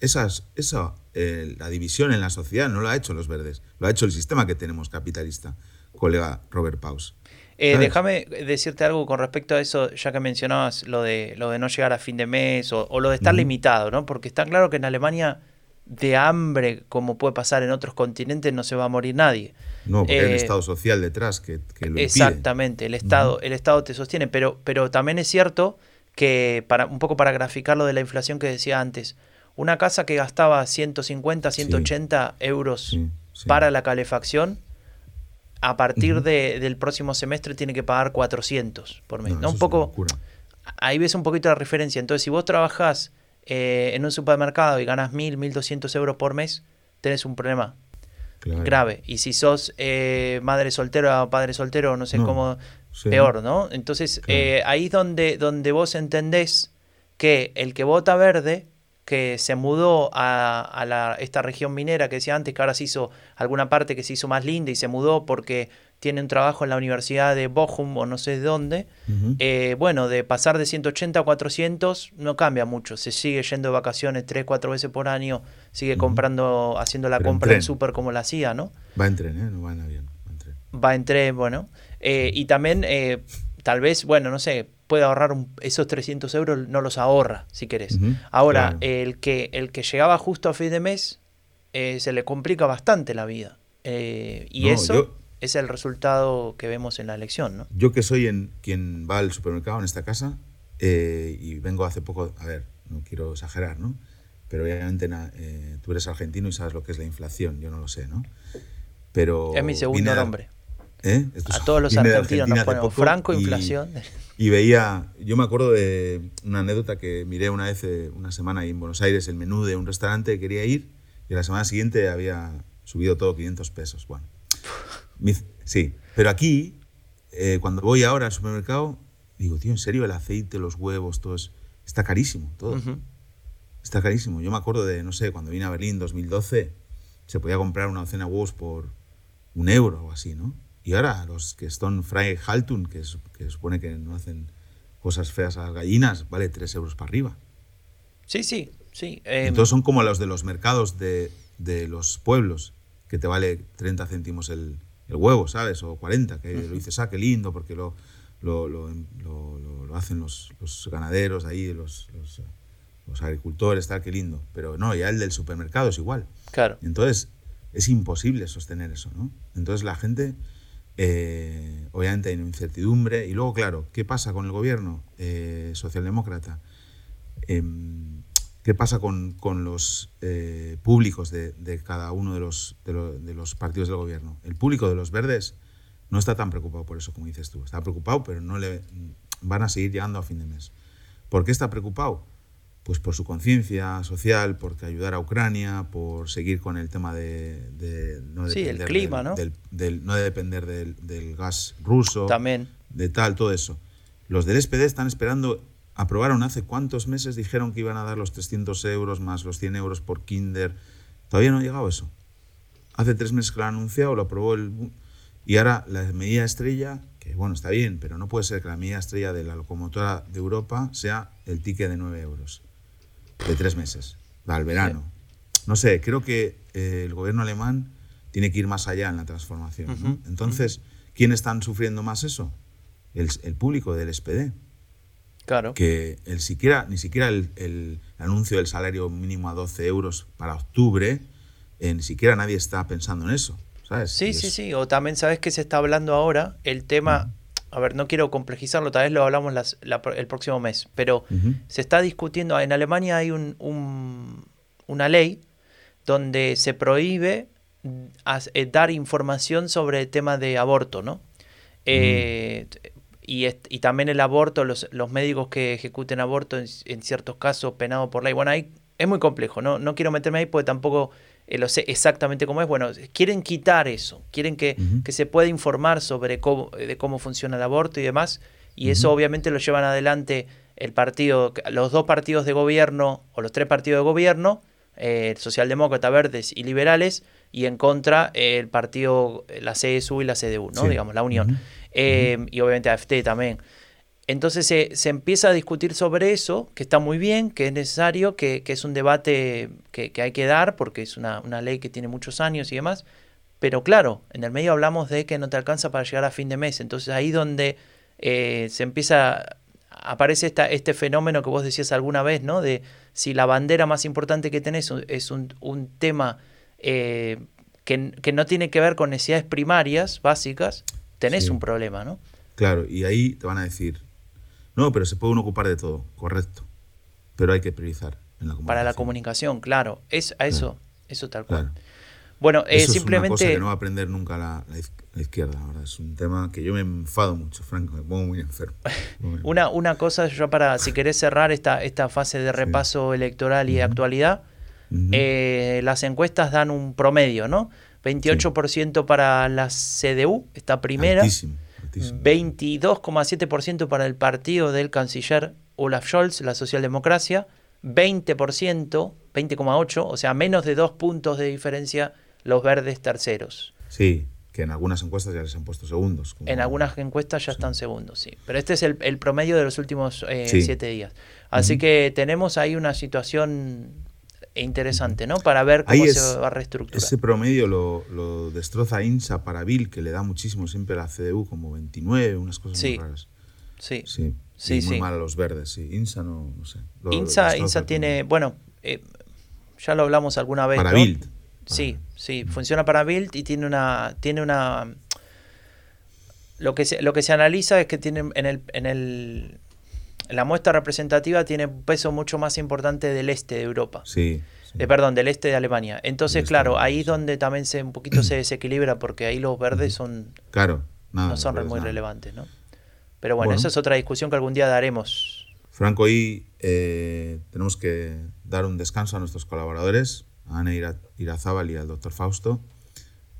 esas, esa, eh, la división en la sociedad no lo ha hecho los verdes, lo ha hecho el sistema que tenemos capitalista, colega Robert Paus. Eh, déjame decirte algo con respecto a eso, ya que mencionabas lo de, lo de no llegar a fin de mes o, lo de estar limitado, ¿no? Porque está claro que en Alemania de hambre, como puede pasar en otros continentes, no se va a morir nadie. No, porque hay un eh, Estado social detrás que, que lo Exactamente, el Estado, el Estado te sostiene, pero, pero también es cierto que, para, un poco para graficar lo de la inflación que decía antes, una casa que gastaba 150, 180 euros para la calefacción, a partir del próximo semestre tiene que pagar 400 por mes. ¿no? Un poco, ahí ves un poquito la referencia. Entonces, si vos trabajás eh, en un supermercado y ganas 1.000, 1.200 euros por mes, tenés un problema grave. Y si sos eh, madre soltera o padre soltero, no sé cómo, peor, ¿no? Entonces, eh, ahí es donde, donde vos entendés que el que vota verde que se mudó a, la, esta región minera que decía antes, que ahora se hizo alguna parte que se hizo más linda y se mudó porque tiene un trabajo en la Universidad de Bochum o no sé de dónde, eh, bueno, de pasar de 180 a 400 no cambia mucho, se sigue yendo de vacaciones 3, 4 veces por año, sigue comprando, haciendo la compra en, súper como la hacía, ¿no? Va en tren, ¿eh? No va en avión. Va en tren, va en tren bueno. Eh, y también, eh, tal vez, bueno, no sé, puede ahorrar esos 300 euros, no los ahorra, si querés. Ahora, el, que, el que llegaba justo a fin de mes, eh, se le complica bastante la vida. Eh, y eso es el resultado que vemos en la elección, ¿no? Yo que soy en, quien va al supermercado en esta casa, eh, y vengo hace poco, a ver, no quiero exagerar, ¿no? Pero obviamente tú eres argentino y sabes lo que es la inflación, yo no lo sé, ¿no? Pero es mi segundo nombre. A todos los argentinos nos ponemos franco, inflación. Y veía, yo me acuerdo de una anécdota que miré una vez, eh, una semana ahí en Buenos Aires, el menú de un restaurante que quería ir y la semana siguiente había subido todo 500 pesos. Bueno, sí, pero aquí, eh, cuando voy ahora al supermercado, digo, tío, en serio, el aceite, los huevos, todo es, está carísimo, todo. Está carísimo. Yo me acuerdo de, no sé, cuando vine a Berlín 2012, se podía comprar una docena de huevos por un euro o así, ¿no? Y ahora los que están Freie Haltun, que, que supone que no hacen cosas feas a las gallinas, vale 3 euros para arriba. Sí, sí, sí. Eh, Entonces son como los de los mercados de, de, los pueblos, que te vale 30 céntimos el, el huevo, ¿sabes? O 40, que lo dices, ah, qué lindo, porque lo, lo, lo, lo hacen los, los, ganaderos ahí, los, los, agricultores, tal, qué lindo. Pero no, ya el del supermercado es igual. Claro. Entonces es imposible sostener eso, ¿no? Entonces la gente eh, obviamente hay incertidumbre. Y luego, claro, ¿qué pasa con el gobierno eh, socialdemócrata? Em, ¿Qué pasa con, los eh, públicos de, cada uno de los, de, los partidos del gobierno? El público de los verdes no está tan preocupado por eso como dices tú. Está preocupado, pero no le van a seguir llegando a fin de mes. ¿Por qué está preocupado? Pues por su conciencia social, porque ayudar a Ucrania, por seguir con el tema de, no depender el clima, del, ¿no? no depender del, gas ruso, también de tal, todo eso. Los del SPD están esperando, aprobaron hace cuántos meses, dijeron que iban a dar los 300 euros más los 100 euros por Kinder. Todavía no ha llegado eso. Hace tres meses que lo han anunciado, lo aprobó el... Y ahora la medida estrella que bueno, está bien, pero no puede ser que la medida estrella de la locomotora de Europa sea el ticket de 9 euros de tres meses, al verano. No sé, creo que eh, el gobierno alemán tiene que ir más allá en la transformación. Entonces, ¿quién están sufriendo más eso? El, público del SPD. Claro. Que el siquiera, ni siquiera el, anuncio del salario mínimo a 12 euros para octubre, eh, ni siquiera nadie está pensando en eso. ¿sabes? Sí, sí, sí. O también sabes que se está hablando ahora el tema a ver, no quiero complejizarlo, tal vez lo hablamos el próximo mes, pero se está discutiendo, en Alemania hay un, una ley donde se prohíbe eh, dar información sobre el tema de aborto, ¿no? Eh, y, y, también el aborto, los, los médicos que ejecuten aborto en, ciertos casos penado por ley. Bueno, ahí es muy complejo, ¿no? No quiero meterme ahí porque tampoco eh, lo sé exactamente cómo es. Bueno, quieren quitar eso, quieren que, se pueda informar sobre cómo, de cómo funciona el aborto y demás, y eso obviamente lo llevan adelante el partido, los dos partidos de gobierno o los tres partidos de gobierno, eh, Socialdemócrata, Verdes y Liberales, y en contra el partido, la CSU y la CDU, ¿no? digamos, la Unión. Eh, y obviamente AFT también. Entonces se, empieza a discutir sobre eso, que está muy bien, que es necesario, que, es un debate que, hay que dar, porque es una, ley que tiene muchos años y demás, pero claro, en el medio hablamos de que no te alcanza para llegar a fin de mes, entonces ahí donde eh, se empieza, aparece esta, este fenómeno que vos decías alguna vez, ¿no? De si la bandera más importante que tenés es un, un tema eh, que, que, no tiene que ver con necesidades primarias, básicas, tenés Sí. un problema, ¿no? Claro, y ahí te van a decir, no, pero se puede uno ocupar de todo, correcto. Pero hay que priorizar en la comunicación. Para la comunicación, claro, es a eso, eso tal cual. Claro. Bueno, eh, Eso simplemente... es una cosa que no va a aprender nunca la, la iz- la izquierda. la verdad. Es un tema que yo me enfado mucho, Franco, me pongo muy enfermo. (laughs) Muy- Una, una cosa, yo para, si querés cerrar esta, esta fase de repaso electoral y de actualidad, eh, las encuestas dan un promedio, ¿no? 28% para la CDU, está primera, Altísimo, altísimo. 22,7% para el partido del canciller Olaf Scholz, la socialdemocracia, 20%, 20,8%, o sea, menos de dos puntos de diferencia los verdes terceros. Sí, que en algunas encuestas ya les han puesto segundos. como- En algunas encuestas ya están segundos, sí. Pero este es el, el promedio de los últimos eh, Sí. siete días. Así que tenemos ahí una situación interesante, ¿no? Para ver cómo se va a reestructurar. Ese promedio lo, lo destroza INSA para Bill, que le da muchísimo siempre a la CDU, como 29, unas cosas Sí. muy raras. Sí. Sí, Sí, y muy sí. mal a los verdes, sí. INSA no, no sé. lo- INSA, INSA tiene, bueno, eh, ya lo hablamos alguna vez. Para ¿no? Bild. Sí, sí, funciona para Build y tiene una, tiene una, lo que se, lo que se analiza es que tiene en el, en el, la muestra representativa tiene un peso mucho más importante del este de Europa. Sí. sí. Eh, perdón, del este de Alemania. Entonces, este claro, ahí es donde también se un poquito se desequilibra porque ahí los verdes son Claro, nada. no son muy nada. relevantes, ¿no? Pero bueno, Bueno. esa es otra discusión que algún día daremos. Franco, hoy eh, tenemos que dar un descanso a nuestros colaboradores, a Ana Ira- Irazábal y al doctor Fausto,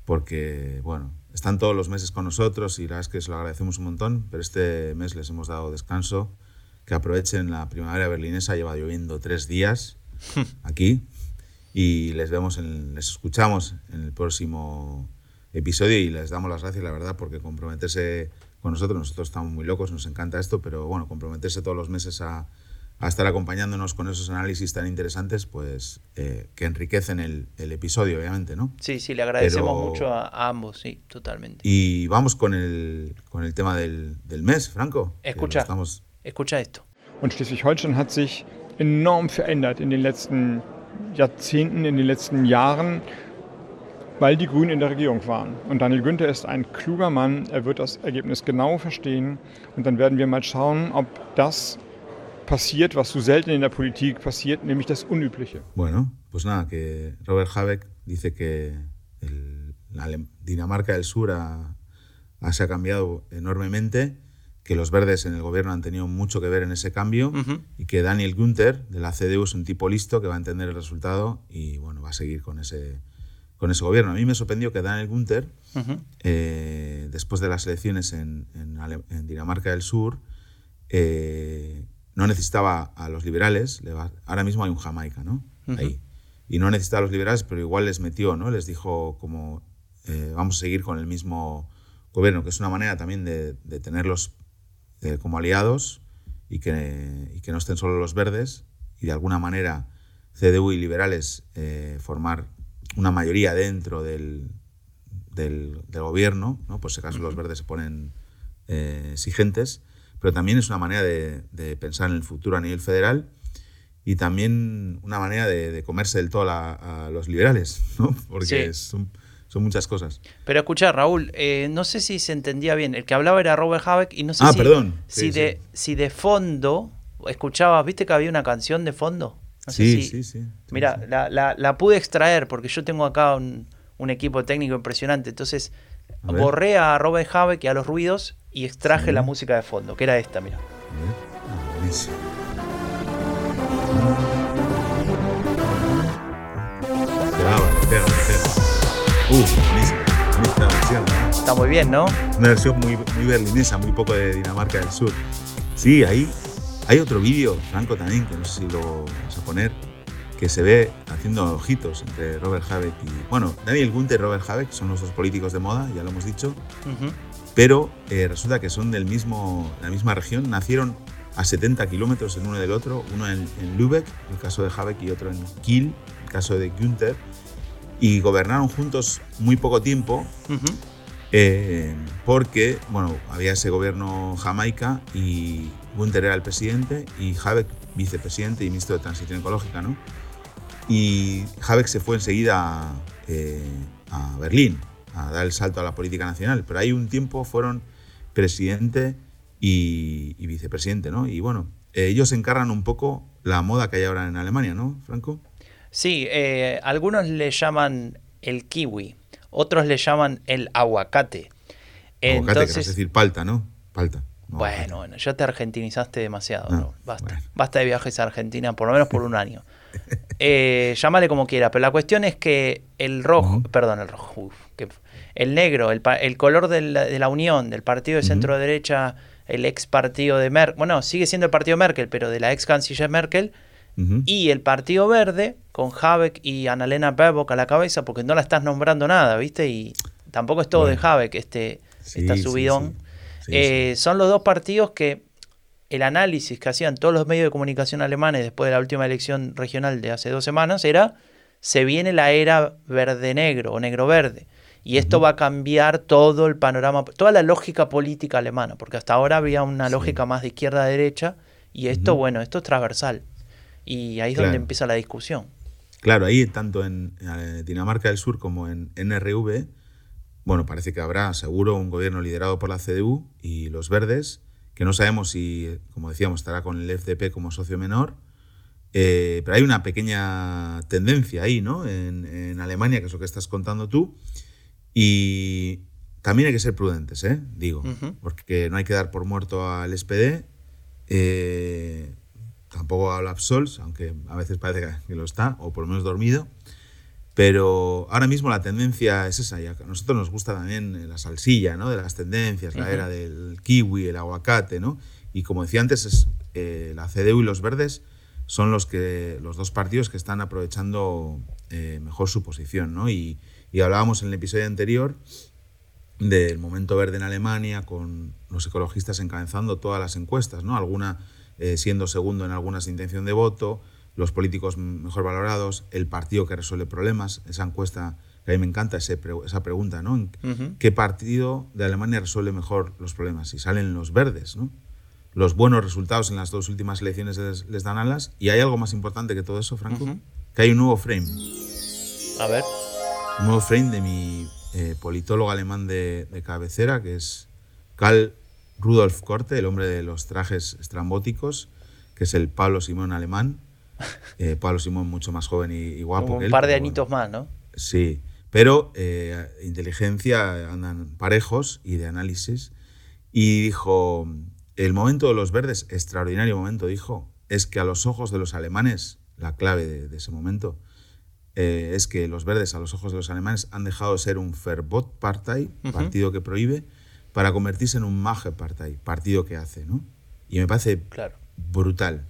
porque, bueno, están todos los meses con nosotros y la verdad es que se lo agradecemos un montón, pero este mes les hemos dado descanso, que aprovechen la primavera berlinesa, lleva lloviendo tres días (laughs) aquí, y les vemos, en- les escuchamos en el próximo episodio y les damos las gracias, la verdad, porque comprometerse con nosotros, nosotros estamos muy locos, nos encanta esto, pero bueno, comprometerse todos los meses a, a estar acompañándonos con esos análisis tan interesantes, pues eh, que enriquecen el, el episodio, obviamente, ¿no? Sí, sí, le agradecemos Pero- mucho a, a ambos, sí, totalmente. Y vamos con el, con el tema del, del mes, Franco. Escucha. Estamos, Escucha esto. Und Schleswig-Holstein hat sich enorm verändert in den letzten Jahrzehnten, in den letzten Jahren, weil die Grünen in der Regierung waren. Und Daniel Günther ist ein kluger Mann, er wird das Ergebnis genau verstehen und dann werden wir mal schauen, ob das passiert, was so selten in der Politik passiert, nämlich das Unübliche. Bueno, pues nada, que Robert Habeck dice que el- la Dinamarca del Sur ha- ha- se ha cambiado enormemente, que los verdes en el gobierno han tenido mucho que ver en ese cambio y que Daniel Günther de la CDU es un tipo listo que va a entender el resultado y bueno, va a seguir con ese, con ese gobierno. A mí me sorprendió que Daniel Günther, eh, después de las elecciones en, en Ale- en Dinamarca del Sur, eh, no necesitaba a los liberales, ahora mismo hay un Jamaica, ¿no? Ahí. Y no necesitaba a los liberales, pero igual les metió, ¿no? Les dijo como, eh, vamos a seguir con el mismo gobierno, que es una manera también de, de tenerlos eh, como aliados y que, y que no estén solo los verdes y de alguna manera CDU y liberales eh, formar una mayoría dentro del, del, del gobierno, ¿no? por si acaso los verdes se ponen eh, exigentes, pero también es una manera de, de pensar en el futuro a nivel federal y también una manera de, de comerse del todo a, a los liberales, ¿no? porque Sí. son, son muchas cosas. Pero escucha, Raúl, eh, no sé si se entendía bien. El que hablaba era Robert Habeck y no sé Ah, si, perdón. si, Sí, de, si de fondo escuchabas, ¿viste que había una canción de fondo? No sé sí, si- sí, sí, Mira, la, la- la pude extraer porque yo tengo acá un, un equipo técnico impresionante. Entonces A borré a Robert Habeck y a los ruidos y extraje Sí. la música de fondo, que era esta, mira. Ah, buenísimo. Uh, buenísimo. Bonita versión, ¿no? Está muy bien, ¿no? Una versión muy, muy berlinesa, muy poco de Dinamarca del Sur. Sí, ahí hay otro vídeo, Franco también, que no sé si lo vas a poner, que se ve haciendo ojitos entre Robert Habeck y... Bueno, Daniel Gunther y Robert Habeck son los dos políticos de moda, ya lo hemos dicho, Ujú. pero eh, resulta que son del mismo, de la misma región, nacieron a 70 kilómetros el uno del otro, uno en, en Lübeck, el caso de Habeck, y otro en Kiel, el caso de Günther. Y gobernaron juntos muy poco tiempo. Eh, porque, bueno, había ese gobierno jamaica y Gunther era el presidente y Habeck vicepresidente y ministro de Transición Ecológica, ¿no? Y Habeck se fue enseguida eh, a Berlín a dar el salto a la política nacional, pero ahí un tiempo fueron presidente y, vicepresidente, ¿no? Y bueno, ellos encargan un poco la moda que hay ahora en Alemania, ¿no, Franco? Sí, eh, algunos le llaman el kiwi, otros le llaman el aguacate. Aguacate, Entonces, decir palta, ¿no? Palta. bueno, bueno, ya te argentinizaste demasiado, ¿no? Basta. Basta de viajes a Argentina, por lo menos por un año. (laughs) Eh, llámale como quiera, pero la cuestión es que el rojo, perdón, el rojo, el negro, el, color de la, unión del partido de centro derecha, el ex partido de Merkel, bueno, sigue siendo el partido Merkel, pero de la ex canciller Merkel, y el partido verde, con Habeck y Annalena Baerbock a la cabeza, porque no la estás nombrando nada, ¿viste? Y tampoco es todo de Habeck este, esta subidón. Eh, son los dos partidos que el análisis que hacían todos los medios de comunicación alemanes después de la última elección regional de hace dos semanas era, se viene la era verde-negro o negro-verde. Y esto va a cambiar todo el panorama, toda la lógica política alemana, porque hasta ahora había una lógica más de izquierda a derecha, y esto, bueno, esto es transversal. Y ahí es donde empieza la discusión. Claro, ahí tanto en eh, Dinamarca del Sur como en NRV, bueno, parece que habrá seguro un gobierno liderado por la CDU y los verdes, que no sabemos si, como decíamos, estará con el FDP como socio menor. Eh, pero hay una pequeña tendencia ahí, ¿no? En, Alemania, que es lo que estás contando tú. Y también hay que ser prudentes, ¿eh? Digo, porque no hay que dar por muerto al SPD. Eh, tampoco al Absols, aunque a veces parece (laughs) que lo está, o por lo menos dormido. Pero ahora mismo la tendencia es esa. a nosotros nos gusta también la salsilla ¿no? de las tendencias, la era del kiwi, el aguacate. ¿no? Y como decía antes, es, eh, la CDU y los verdes son los, que, los dos partidos que están aprovechando eh, mejor su posición. ¿no? Y, y, hablábamos en el episodio anterior del momento verde en Alemania, con los ecologistas encabezando todas las encuestas, ¿no? alguna eh, siendo segundo en algunas intención de voto los políticos mejor valorados, el partido que resuelve problemas, esa encuesta que a mí me encanta esa pregunta, ¿no? ¿Qué partido de Alemania resuelve mejor los problemas? Y salen los verdes, ¿no? Los buenos resultados en las dos últimas elecciones les, dan alas. Y hay algo más importante que todo eso, Franco, que hay un nuevo frame. A ver. Un nuevo frame de mi eh, politólogo alemán de, de, cabecera, que es Karl Rudolf Korte, el hombre de los trajes estrambóticos, que es el Pablo Simón alemán (laughs) eh, Pablo Simón mucho más joven y, guapo. un par de añitos más, ¿no? Sí, pero eh, inteligencia andan parejos y de análisis. Y dijo, el momento de los verdes, extraordinario momento, dijo, es que a los ojos de los alemanes, la clave de, ese momento, eh, es que los verdes a los ojos de los alemanes han dejado de ser un Verbot-Partei, partido que prohíbe, para convertirse en un Mage-Partei, partido que hace, ¿no? Y me parece claro. brutal.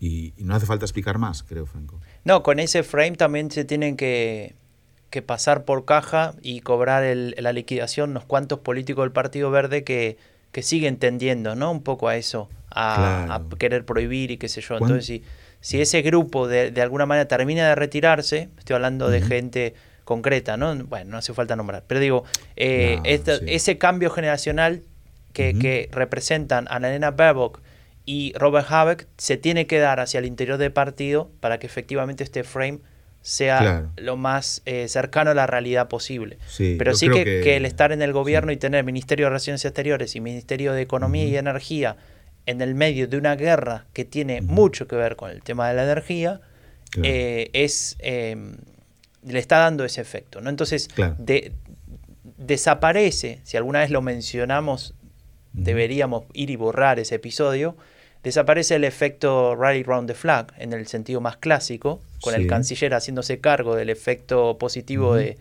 Y, no hace falta explicar más, creo, Franco. No, con ese frame también se tienen que, pasar por caja y cobrar la liquidación unos cuantos políticos del Partido Verde que, que siguen tendiendo, ¿no? Un poco a eso, a, querer prohibir y qué sé yo. Entonces, si, si ese grupo de, de, alguna manera termina de retirarse, estoy hablando de gente concreta, ¿no? Bueno, no hace falta nombrar, pero digo, eh, ese cambio generacional que, que representan a la nena Baerbock y Robert Habeck se tiene que dar hacia el interior del partido para que efectivamente este frame sea lo más eh, cercano a la realidad posible. Pero sí que, el estar en el gobierno y tener Ministerio de Relaciones Exteriores y Ministerio de Economía y Energía en el medio de una guerra que tiene mucho que ver con el tema de la energía, eh, es em, le está dando ese efecto. ¿no? Entonces, desaparece, si alguna vez lo mencionamos, deberíamos ir y borrar ese episodio, desaparece el efecto rally round the flag en el sentido más clásico, con el canciller haciéndose cargo del efecto positivo de,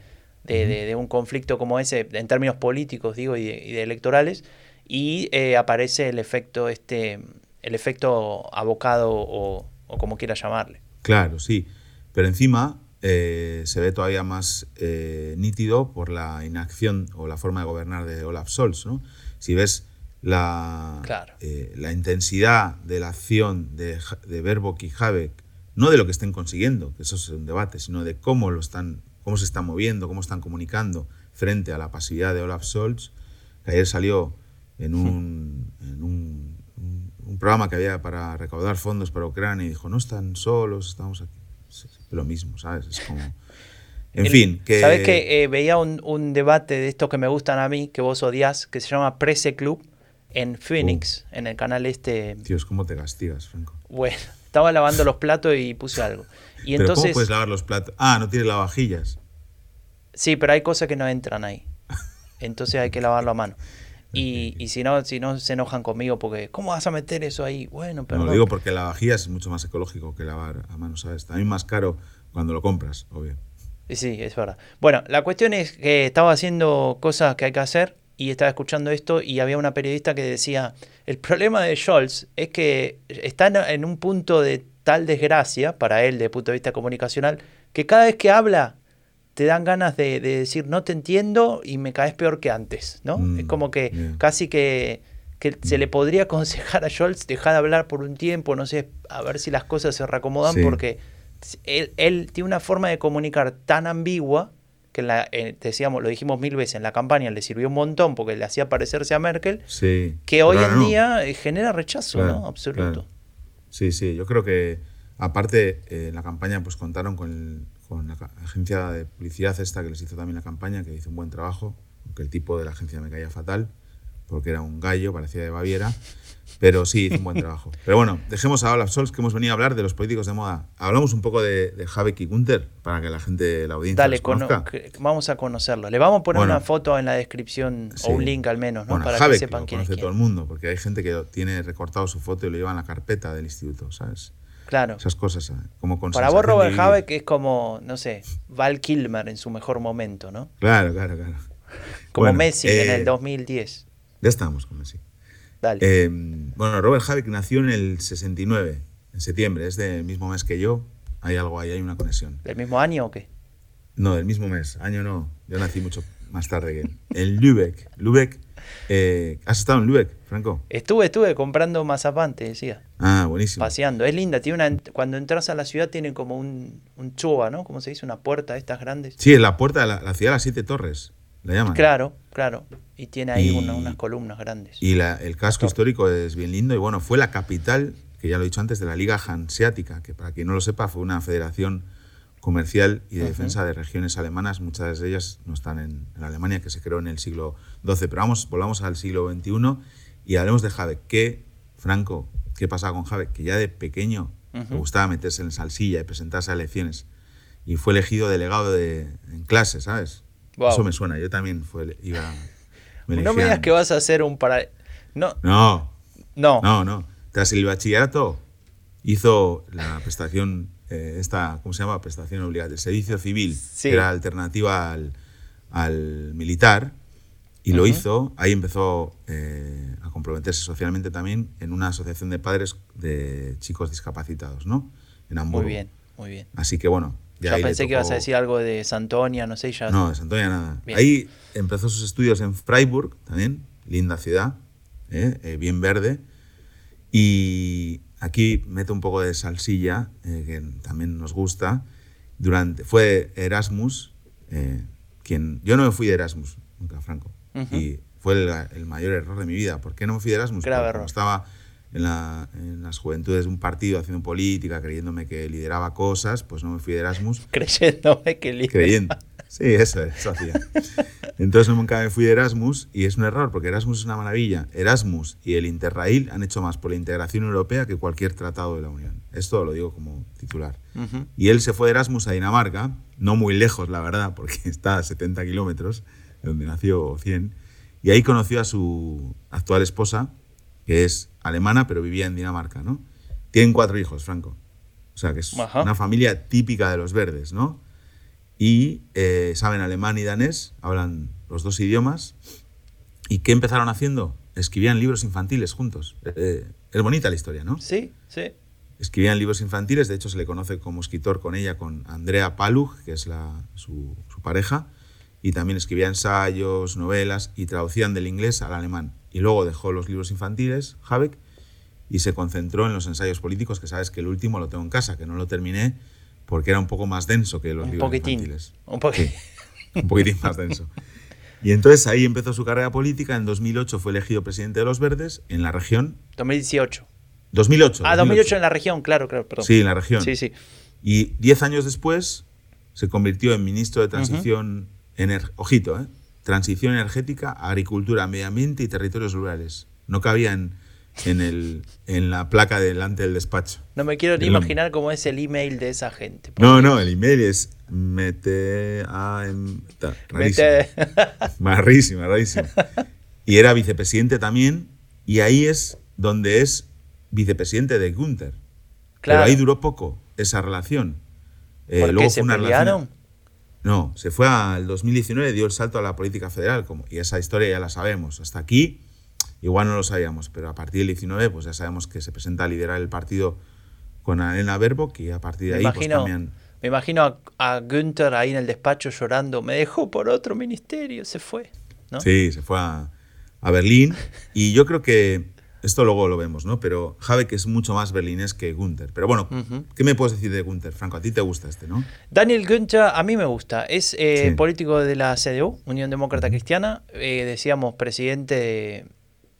un conflicto como ese, en términos políticos, digo, y de, electorales, y eh, aparece el efecto, este, el efecto abocado o, como quiera llamarle. Claro, sí. Pero encima eh, se ve todavía más eh, nítido por la inacción o la forma de gobernar de Olaf Scholz. ¿no? Si ves la, eh, la intensidad de la acción de, de Baerbock y Habeck, no de lo que estén consiguiendo, que eso es un debate, sino de cómo lo están cómo se están moviendo, cómo están comunicando frente a la pasividad de Olaf Scholz, que ayer salió en un, en un, un programa que había para recaudar fondos para Ucrania y dijo, no están solos, estamos aquí. Lo mismo, ¿sabes? Es como... En El- fin, que... ¿Sabes que eh, veía un, un debate de estos que me gustan a mí, que vos odias, que se llama Presse Club en Phoenix, Uh. en el canal este. Dios, ¿cómo te castigas, Franco? Bueno, (laughs) estaba lavando los platos y puse algo. Y Pero ¿cómo entonces. puedes lavar los platos? Ah, no tienes lavavajillas. Sí, pero hay cosas que no entran ahí. (laughs) Entonces hay que lavarlo a mano. Y, y si no, si no se enojan conmigo porque, ¿cómo vas a meter eso ahí? Bueno, No perdón. lo digo porque lavavajillas es mucho más ecológico que lavar a mano, ¿sabes? También más caro cuando lo compras, obvio. Sí, es verdad. Bueno, la cuestión es que estaba haciendo cosas que hay que hacer y estaba escuchando esto y había una periodista que decía, el problema de Scholz es que está en- un punto de tal desgracia para él el punto de vista comunicacional que cada vez que habla te dan ganas de, de decir no te entiendo y me caes peor que antes, ¿no? Mm, es como que casi que, que se le podría (laughs) aconsejar a Scholz dejar de hablar por un tiempo, no sé, a ver si las cosas se reacomodan Sí. porque él, él tiene una forma de comunicar tan ambigua que en la, eh, decíamos, lo dijimos mil veces, en la campaña le sirvió un montón porque le hacía parecerse a Merkel, Sí. que hoy en no. día eh, genera rechazo, Claro, ¿no? Absoluto. claro. Sí, sí, yo creo que aparte eh, en la campaña pues contaron con, el- con la agencia de publicidad esta que les hizo también la campaña, que hizo un buen trabajo, aunque el tipo de la agencia me caía fatal, porque era un gallo, parecía de Baviera, pero sí, hizo un buen trabajo. (laughs) Pero bueno, dejemos a Olaf Scholz, que hemos venido a hablar de los políticos de moda. Hablamos un poco de, de Habeck y Gunther, para que la gente, la audiencia Dale, los conozca. que- vamos a conocerlo. Le vamos a poner Bueno. una foto en la descripción Sí. o un link al menos, ¿no? Bueno, Para que Habeck sepan lo quién es conoce todo quién. el mundo, porque hay gente que tiene recortado su foto y lo lleva en la carpeta del instituto, ¿sabes? Claro. Esas cosas, ¿sabes? Como con Para vos, Robert. Habeck es como, no sé, Val Kilmer en su mejor momento, ¿no? Claro, claro, claro. Como Bueno, Messi en eh, el 2010. Ya estamos con Messi. Dale. Eh, bueno, Robert Habeck nació en el 69, en septiembre, es del mismo mes que yo. Hay algo ahí, hay una conexión. ¿Del mismo año o qué? No, del mismo mes, año no. Yo nací mucho más tarde que él. En Lübeck. Lübeck. eh, ¿Has estado en Lübeck, Franco? Estuve, estuve comprando mazapán, te decía. Ah, buenísimo. paseando. Es linda, tiene una cuando entras a la ciudad tiene como un, un choa, ¿no? ¿Cómo se dice? Una puerta de estas grandes. Sí, es la puerta de la, la ciudad de las siete torres, la llaman. Claro, claro. Y tiene ahí Y- una- unas columnas grandes. Y la- el casco histórico es bien lindo y bueno, fue la capital, que ya lo he dicho antes, de la Liga Hanseática, que para quien no lo sepa fue una federación comercial y de Ujú. defensa de regiones alemanas, muchas de ellas no están en, en Alemania, que se creó en el siglo XII. Pero vamos, volvamos al siglo XXI y hablemos de Habeck. ¿Qué, Franco, qué pasaba con Habeck? Que ya de pequeño le Ujú. gustaba meterse en salsilla y presentarse a elecciones. Y fue elegido delegado de, en clase, ¿sabes? Guau. Eso me suena, yo también fue, iba... no me digas que vas a hacer un para... No, No, no. no, no. Tras el bachillerato hizo la prestación, eh, esta, ¿cómo se llama? Prestación obligatoria, el servicio civil, Sí. que era alternativa al, al militar, y lo Ujú. hizo, ahí empezó eh, a comprometerse socialmente también en una asociación de padres de chicos discapacitados, ¿no? En Hamburgo. Muy bien, muy bien. Así que bueno. Ya pensé que ibas a tocó- decir algo de Santonia, no sé, ya. no, de Santoña nada. Bien. Ahí empezó sus estudios en Freiburg, también, linda ciudad, ¿eh? Eh, bien verde. Y aquí meto un poco de salsilla, eh, que también nos gusta. Durante, fue Erasmus, eh, quien... Yo no me fui de Erasmus, nunca, Franco. Y fue el, el mayor error de mi vida. ¿Por qué no me fui de Erasmus? Grave error. estaba en, la- en las juventudes de un partido haciendo política, creyéndome que lideraba cosas, pues no me fui de Erasmus (laughs) Creyéndome que lindo. creyendo. Sí, eso, eso hacía. Entonces nunca me fui de Erasmus y es un error porque Erasmus es una maravilla. Erasmus y el Interrail han hecho más por la integración europea que cualquier tratado de la Unión. Esto lo digo como titular. Y él se fue de Erasmus a Dinamarca, no muy lejos, la verdad, porque (laughs) está a 70 kilómetros de donde nació, o 100. Y ahí conoció a su actual esposa, que es alemana, pero vivía en Dinamarca, ¿no? Tienen cuatro hijos, Franco. O sea, que es Ajá. una familia típica de los verdes, ¿no? Y eh, saben alemán y danés, hablan los dos idiomas. ¿Y qué empezaron haciendo? Escribían libros infantiles juntos. Eh, es bonita la historia, ¿no? Sí, sí. Escribían libros infantiles, de hecho se le conoce como escritor con ella, con Andrea Palug, que es la, su, su pareja, y también escribía ensayos, novelas y traducían del inglés al alemán. Y luego dejó los libros infantiles, Habeck, y se concentró en los ensayos políticos, que sabes que el último lo tengo en casa, que no lo terminé porque era un poco más denso que los Un libros poquitín. infantiles. Un poquitín. un poquitín más denso. Y entonces ahí empezó su carrera política. En 2008 fue elegido presidente de los Verdes en la región. 2018. 2008. Ah, 2008 en la región, claro, claro, perdón. Sí, en la región. Sí, sí. Y diez años después se convirtió en ministro de Transición, ener- ojito, ¿eh? Transición Energética, Agricultura, Medio Ambiente y Territorios Rurales. No cabía en, el, en la placa delante del despacho. No me quiero ni imaginar cómo es el email de esa gente. No, no, el email es mete a em- ta, rarísimo. (laughs) Rarísimo. Y era vicepresidente también, y ahí es donde es vicepresidente de Gunther. Claro. Pero ahí duró poco esa relación. Eh, ¿Por qué luego se fue una relación- pelearon? No, se fue al 2019, dio el salto a la política federal, como, y esa historia ya la sabemos. Hasta aquí, igual no lo sabíamos, pero a partir del 19, pues ya sabemos que se presenta a liderar el partido con Elena Baerbock, y a partir de Me ahí, pues imagino, también. me imagino a, a Günther ahí en el despacho llorando. Me dejó por otro ministerio, se fue. ¿no? Sí, se fue a, a Berlín, y yo creo que esto luego lo vemos, ¿no? Pero Habeck es mucho más berlinés que Gunther. Pero bueno, Ujú. ¿qué me puedes decir de Gunther, Franco? A ti te gusta este, ¿no? Daniel Günther, a mí me gusta. Es eh, Sí. político de la CDU, Unión Demócrata Cristiana. eh, decíamos, presidente de-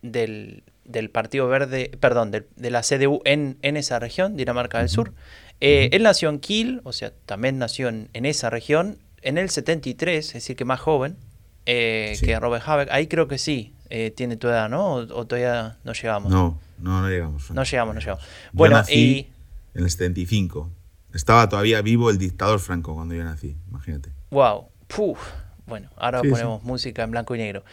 del, del Partido Verde, perdón, del- de, la CDU en, en esa región, Dinamarca del Sur. Eh, Él nació en Kiel, o sea, también nació en, en esa región, en el 73, es decir, que más joven eh, Sí. que Robert Habeck. Ahí creo que sí, eh, tiene tu edad, ¿no? O, o todavía no llegamos. No, no, no llegamos. No llegamos, no llegamos. Yo Bueno, nací y... en el 75. Estaba todavía vivo el dictador Franco cuando yo nací, imagínate. Wow. Puf. Bueno, ahora Sí, ponemos música en blanco y negro.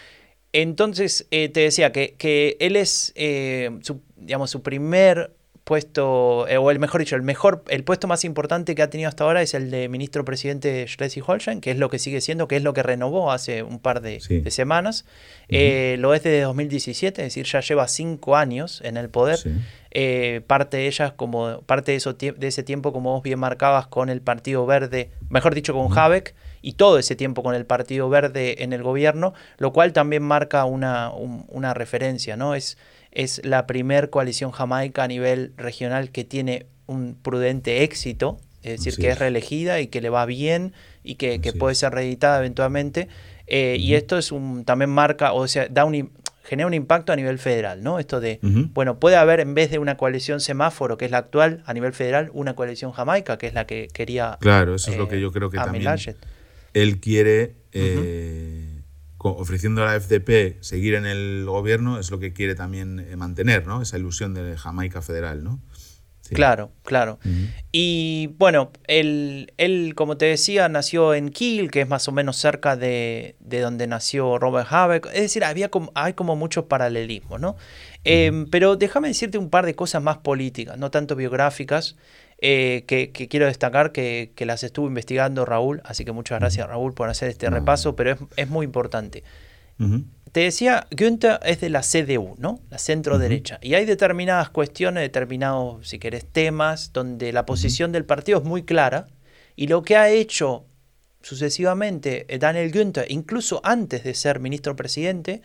Entonces, eh, te decía que, que él es, eh, su, digamos, su primer puesto, eh, o el mejor dicho, el mejor, el puesto más importante que ha tenido hasta ahora es el de ministro presidente de Schleswig-Holstein, que es lo que sigue siendo, que es lo que renovó hace un par de, Sí. de semanas. Eh, lo es desde 2017, es decir, ya lleva cinco años en el poder. Sí. Eh, parte de ellas, como parte de, eso, de ese tiempo, como vos bien marcabas, con el Partido Verde, mejor dicho, con Habeck, y todo ese tiempo con el Partido Verde en el gobierno, lo cual también marca una, un- una referencia, ¿no? Es, es la primer coalición jamaica a nivel regional que tiene un prudente éxito, es decir, Así que es es. reelegida y que le va bien y que, que puede ser reeditada eventualmente. Eh, Y esto es un, también marca, o sea, da un, genera un impacto a nivel federal, ¿no? Esto de, bueno, puede haber en vez de una coalición semáforo, que es la actual a nivel federal, una coalición jamaica, que es la que quería Claro, eso es lo eh, que yo creo que también él quiere, eh, ofreciendo a la FDP seguir en el gobierno, es lo que quiere también eh, mantener, ¿no? Esa ilusión de Jamaica federal, ¿no? Sí. Claro, claro. Y bueno, él, él, como te decía, nació en Kiel, que es más o menos cerca de, de donde nació Robert Habeck. Es decir, había como, hay como muchos paralelismos, ¿no? Eh, pero déjame decirte un par de cosas más políticas, no tanto biográficas, eh, que, que quiero destacar que, que las estuvo investigando Raúl. Así que muchas gracias, Raúl, por hacer este No. repaso, pero es, es muy importante. Ujú. Te decía, Günther es de la CDU, ¿no? La centro derecha. Y hay determinadas cuestiones, determinados, si querés, temas donde la posición del partido es muy clara. Y lo que ha hecho sucesivamente eh, Daniel Günther, incluso antes de ser ministro presidente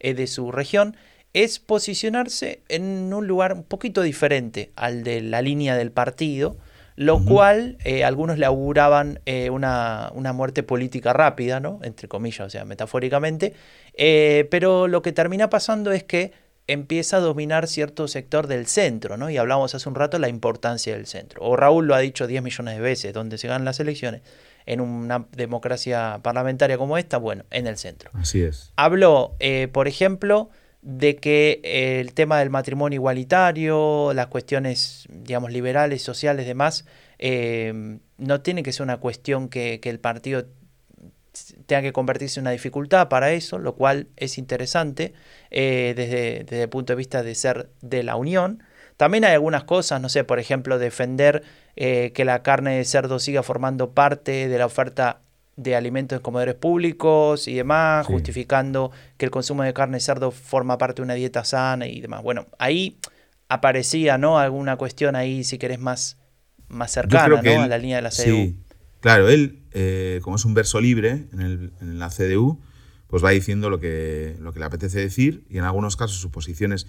eh, de su región, es posicionarse en un lugar un poquito diferente al de la línea del partido, lo cual eh, algunos le auguraban eh, una, una muerte política rápida, ¿no? Entre comillas, o sea, metafóricamente. Eh, pero lo que termina pasando es que empieza a dominar cierto sector del centro, ¿no? Y hablamos hace un rato de la importancia del centro. O Raúl lo ha dicho 10 millones de veces, donde se ganan las elecciones, en una democracia parlamentaria como esta, bueno, en el centro. Así es. Habló, por ejemplo, de que eh, el tema del matrimonio igualitario, las cuestiones, digamos, liberales, sociales, demás, eh, no tiene que ser una cuestión que, que el partido tenga que convertirse en una dificultad para eso, lo cual es interesante eh, desde, desde el punto de vista de ser de la Unión. También hay algunas cosas, no sé, por ejemplo, defender eh, que la carne de cerdo siga formando parte de la oferta de alimentos en comedores públicos y demás, Sí. justificando que el consumo de carne de cerdo forma parte de una dieta sana y demás. Bueno, ahí aparecía, ¿no? Alguna cuestión ahí, si querés, más, más cercana, ¿no? él- a la línea de la CDU. Sí, claro, él, eh, como es un verso libre en, el- en la CDU, pues va diciendo lo que, lo que le apetece decir y en algunos casos sus posiciones.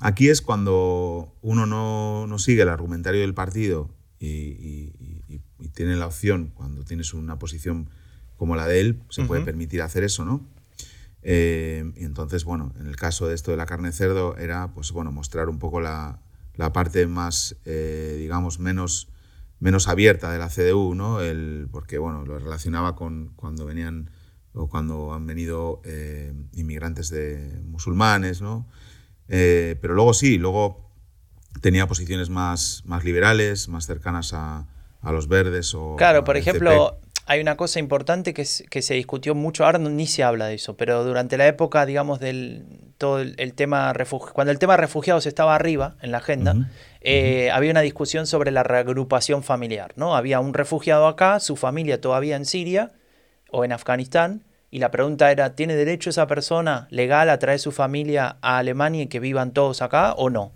Aquí es cuando uno no, no sigue el argumentario del partido y, tiene la opción, cuando tienes una posición como la de él, se puede permitir hacer eso, ¿no? Eh, y entonces, bueno, en el caso de esto de la carne de cerdo era, pues bueno, mostrar un poco la, la parte más, eh, digamos, menos, menos abierta de la CDU, ¿no? El, porque, bueno, lo relacionaba con cuando venían o cuando han venido eh, inmigrantes de musulmanes, ¿no? pero luego sí, luego tenía posiciones más, más liberales, más cercanas a, a los verdes o... Claro, por ejemplo, hay una cosa importante que, que se discutió mucho, ahora ni se habla de eso, pero durante la época, digamos, del todo el, tema refugio, cuando el tema refugiados estaba arriba en la agenda, eh, había una discusión sobre la reagrupación familiar, ¿no? Había un refugiado acá, su familia todavía en Siria o en Afganistán, y la pregunta era, ¿tiene derecho esa persona legal a traer su familia a Alemania y que vivan todos acá o no?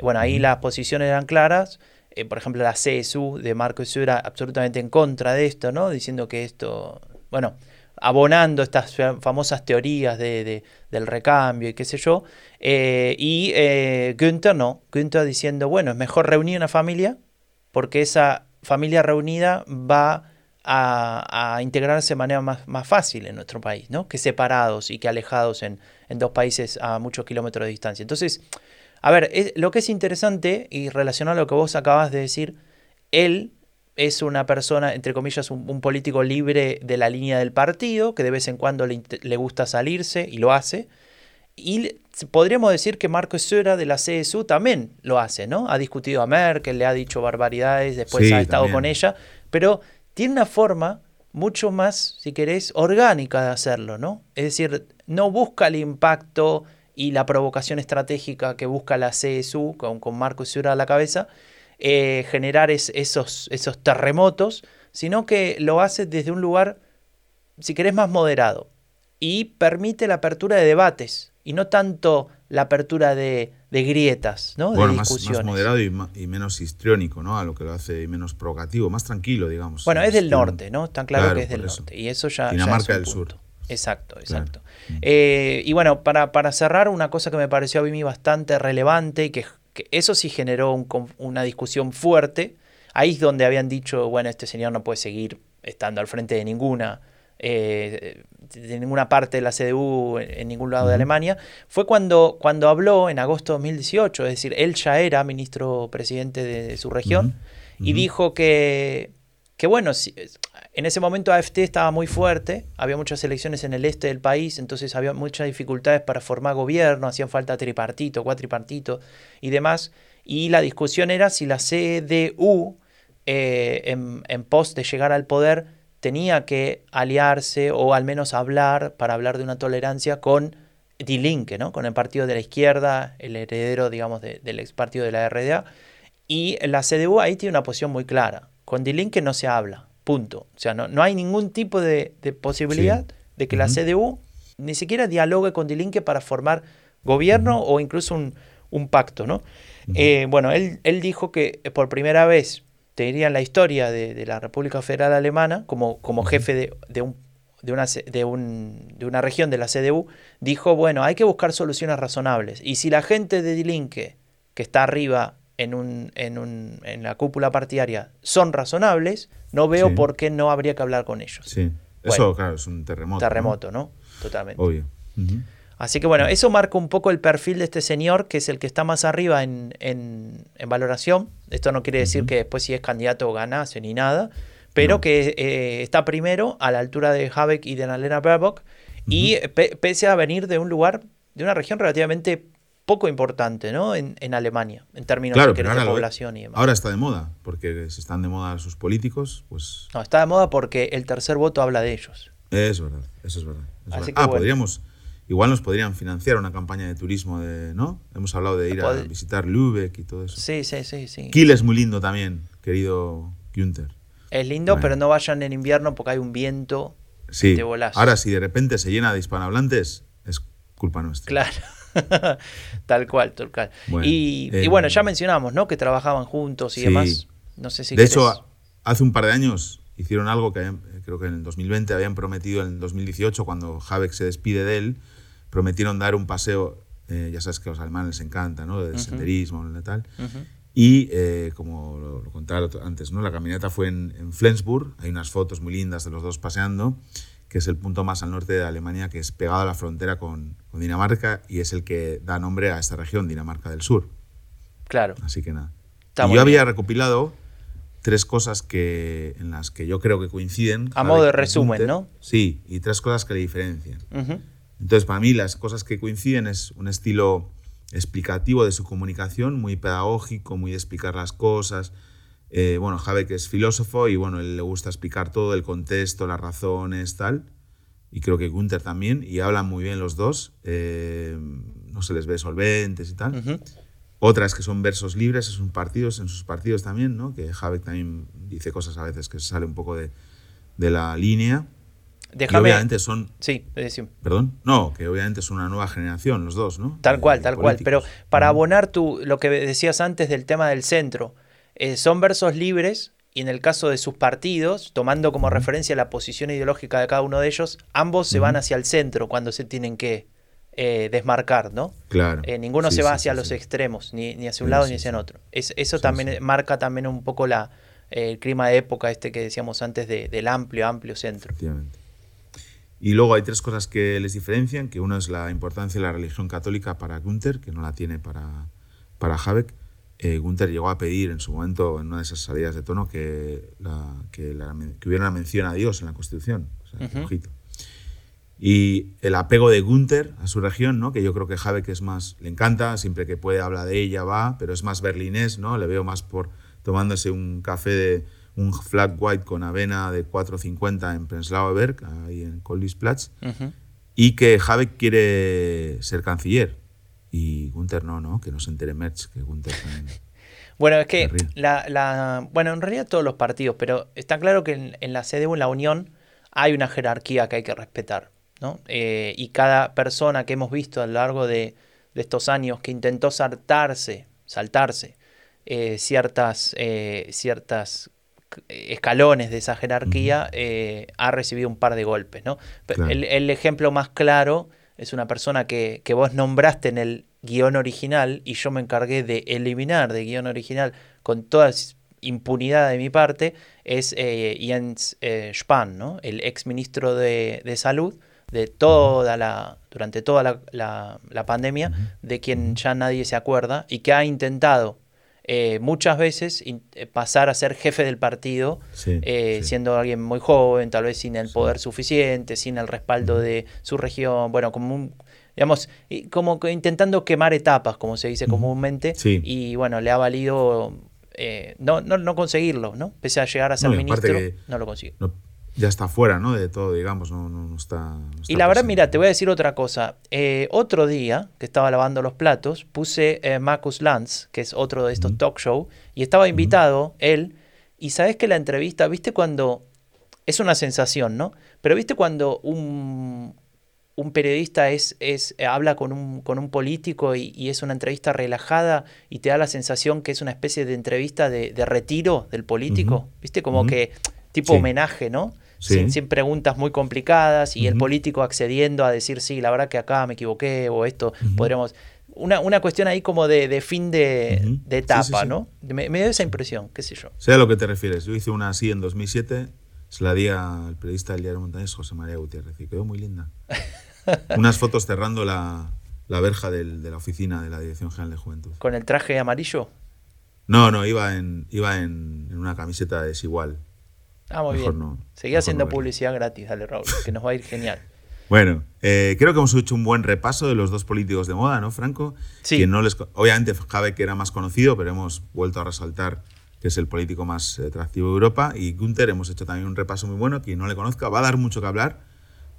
Bueno, ahí las posiciones eran claras. Eh, por ejemplo, la CSU de Marco era absolutamente en contra de esto, ¿no? Diciendo que esto, bueno, abonando estas famosas teorías de, del recambio y qué sé yo. Eh, y eh, Günther no, Günther diciendo, bueno, es mejor reunir una familia porque esa familia reunida va a, integrarse de manera más, más, fácil en nuestro país, ¿no? Que separados y que alejados en, en dos países a muchos kilómetros de distancia. Entonces, a ver, lo que es interesante y relacionado a lo que vos acabas de decir, él es una persona, entre comillas, un, político libre de la línea del partido, que de vez en cuando le, gusta salirse y lo hace. Y podríamos decir que Marco Söder de la CSU también lo hace, ¿no? Ha discutido a Merkel, le ha dicho barbaridades, después ha estado con ella, pero tiene una forma mucho más, si querés, orgánica de hacerlo, ¿no? Es decir, no busca el impacto y la provocación estratégica que busca la CSU con, con Marco Sura a la cabeza, eh, generar esos, esos terremotos, sino que lo hace desde un lugar, si querés, más moderado y permite la apertura de debates y no tanto la apertura de, grietas, ¿no? de discusiones. Más, moderado y, menos histriónico, ¿no? A lo que lo hace menos provocativo, más tranquilo, digamos. Bueno, es del norte, ¿no? Tan claro, que es del norte. Y eso ya. Dinamarca ya del sur. Exacto, exacto. Mm. Eh, y bueno, para, para, cerrar, una cosa que me pareció a mí bastante relevante y que, eso sí generó una discusión fuerte. Ahí es donde habían dicho, bueno, este señor no puede seguir estando al frente de ninguna, eh, de ninguna parte de la CDU en, ningún lado de Alemania, fue cuando, cuando habló en agosto de 2018, es decir, él ya era ministro presidente de, su región, y dijo que, que bueno, si, en ese momento AFT estaba muy fuerte, había muchas elecciones en el este del país, entonces había muchas dificultades para formar gobierno, hacían falta tripartito, cuatripartito y demás. Y la discusión era si la CDU, eh, en, pos de llegar al poder, tenía que aliarse o al menos hablar, para hablar de una tolerancia con Die Linke, ¿no? con el partido de la izquierda, el heredero, digamos, del ex partido de la RDA. Y la CDU ahí tiene una posición muy clara. Con Die Linke no se habla. Punto. O sea, no, no hay ningún tipo de, posibilidad de que la CDU ni siquiera dialogue con Dilinque para formar gobierno o incluso un, pacto, ¿no? Eh, bueno, él, él, dijo que por primera vez, te diría en la historia de, la República Federal Alemana, como, como jefe de, de, un, de, una, de, un, de, una, región de la CDU, dijo, bueno, hay que buscar soluciones razonables. Y si la gente de Dilinque, que está arriba en, un, en, un, en la cúpula partidaria, son razonables, no veo por qué no habría que hablar con ellos. Sí, eso claro, es un terremoto. Terremoto, ¿no? Totalmente. Obvio. Así que bueno, eso marca un poco el perfil de este señor, que es el que está más arriba en, en, valoración. Esto no quiere decir que después si es candidato ganase ni nada, pero que eh, está primero a la altura de Habeck y de Annalena Baerbock, y pese a venir de un lugar, de una región relativamente poco importante ¿no? en, en Alemania, en términos de, población y demás. Ahora está de moda, porque si están de moda sus políticos, pues... No, está de moda porque el tercer voto habla de ellos. Es verdad, eso es verdad. ah, podríamos... Igual nos podrían financiar una campaña de turismo, de, ¿no? Hemos hablado de ir a visitar Lübeck y todo eso. Sí, sí, sí. sí. Kiel es muy lindo también, querido Günther. Es lindo, pero no vayan en invierno porque hay un viento sí. de Ahora, si de repente se llena de hispanohablantes, es culpa nuestra. Claro. (laughs) tal cual, tal cual. y, eh, bueno, ya mencionamos, ¿no? Que trabajaban juntos y demás. No sé si. De hecho, hace un par de años hicieron algo que creo que en el 2020 habían prometido en el 2018, cuando Habeck se despide de él, prometieron dar un paseo. Eh, ya sabes que a los alemanes les encanta, ¿no? De senderismo y tal. Y eh, como lo, contaba antes, ¿no? la caminata fue en, en, Flensburg, hay unas fotos muy lindas de los dos paseando, que es el punto más al norte de Alemania, que es pegado a la frontera con, con Dinamarca y es el que da nombre a esta región, Dinamarca del Sur. Claro. Así que nada. y yo había recopilado tres cosas que, en las que yo creo que coinciden. A modo de resumen, ¿no? Sí, y tres cosas que le diferencian. Entonces, para mí, las cosas que coinciden es un estilo explicativo de su comunicación, muy pedagógico, muy de explicar las cosas. Eh, bueno, Habeck es filósofo y bueno, él le gusta explicar todo, el contexto, las razones, tal. Y creo que Gunther también, y hablan muy bien los dos. Eh, no se les ve solventes y tal. Otras que son versos libres sus partidos, en sus partidos también, ¿no? Que Habeck también dice cosas a veces que se sale un poco de, de la línea. Déjame. obviamente son. Sí, Perdón. No, que obviamente son una nueva generación, los dos, ¿no? Tal cual, tal cual. Pero para abonar tu, lo que decías antes del tema del centro, eh, son versos libres y en el caso de sus partidos, tomando como referencia la posición ideológica de cada uno de ellos, ambos se van hacia el centro cuando se tienen que eh, desmarcar, ¿no? Claro. Eh, ninguno se va hacia los extremos, ni, ni, hacia un lado ni hacia el otro. eso también marca también un poco la, el clima de época este que decíamos antes del amplio, amplio centro. Y luego hay tres cosas que les diferencian, que uno es la importancia de la religión católica para Gunther, que no la tiene para, para Habeck. Eh, Gunther llegó a pedir en su momento, en una de esas salidas de tono, que, que, hubiera una mención a Dios en la Constitución. Y el apego de Gunther a su región, ¿no? que yo creo que Habeck es más, le encanta, siempre que puede habla de ella, va, pero es más berlinés, ¿no? le veo más por tomándose un café de un flat white con avena de 4.50 en Prenzlauer Berg, ahí en Kollisplatz, y que Habeck quiere ser canciller. Y Gunther no, ¿no? Que no se entere Merz, que Gunther también. (laughs) Bueno, es que la, la, bueno, en realidad todos los partidos, pero está claro que en, la CDU, en la Unión, hay una jerarquía que hay que respetar, ¿no? Eh, y cada persona que hemos visto a lo largo de, de estos años que intentó saltarse, saltarse eh, ciertas, eh, ciertas escalones de esa jerarquía eh, ha recibido un par de golpes. ¿no? El, ejemplo más claro es una persona que, vos nombraste en el guion original y yo me encargué de eliminar de guion original con toda impunidad de mi parte, es eh, Jens eh, Spahn, ¿no? el ex ministro de, Salud de toda la, durante toda la, la pandemia, de quien ya nadie se acuerda y que ha intentado eh, muchas veces eh, pasar a ser jefe del partido, eh, siendo alguien muy joven, tal vez sin el poder suficiente, sin el respaldo de su región, bueno, como un, digamos, como intentando quemar etapas, como se dice comúnmente, y bueno, le ha valido no, no, no, conseguirlo, ¿no? Pese a llegar a ser ministro, no lo consiguió ya está fuera ¿no? de todo, digamos, no, no, está, Y la verdad, mira, te voy a decir otra cosa. Eh, otro día que estaba lavando los platos, puse eh, Marcus Lanz, que es otro de estos talk show, y estaba invitado él, y sabes que la entrevista, viste cuando... Es una sensación, ¿no? Pero viste cuando un, un periodista es, es, habla con un, con un político y, es una entrevista relajada y te da la sensación que es una especie de entrevista de, retiro del político, ¿viste? Como que tipo homenaje, ¿no? Sin, preguntas muy complicadas y el político accediendo a decir, sí, la verdad que acá me equivoqué o esto, podríamos... Una, una, cuestión ahí como de, fin de, etapa, ¿no? Me, dio esa impresión, qué sé yo. Sé a lo que te refieres. Yo hice una así en 2007, se la di al periodista del diario Montañés, José María Gutiérrez, y quedó muy linda. (laughs) Unas fotos cerrando la, la verja del, de la oficina de la Dirección General de Juventud. ¿Con el traje amarillo? No, no, iba en, iba en, en una camiseta desigual. Ah, muy bien. Seguí haciendo publicidad gratis, dale Raúl, que nos va a ir genial. (laughs) Bueno, eh, creo que hemos hecho un buen repaso de los dos políticos de moda, ¿no, Franco? Sí. no les, obviamente Jabe que era más conocido, pero hemos vuelto a resaltar que es el político más atractivo de Europa. Y Günther, hemos hecho también un repaso muy bueno. Quien no le conozca va a dar mucho que hablar.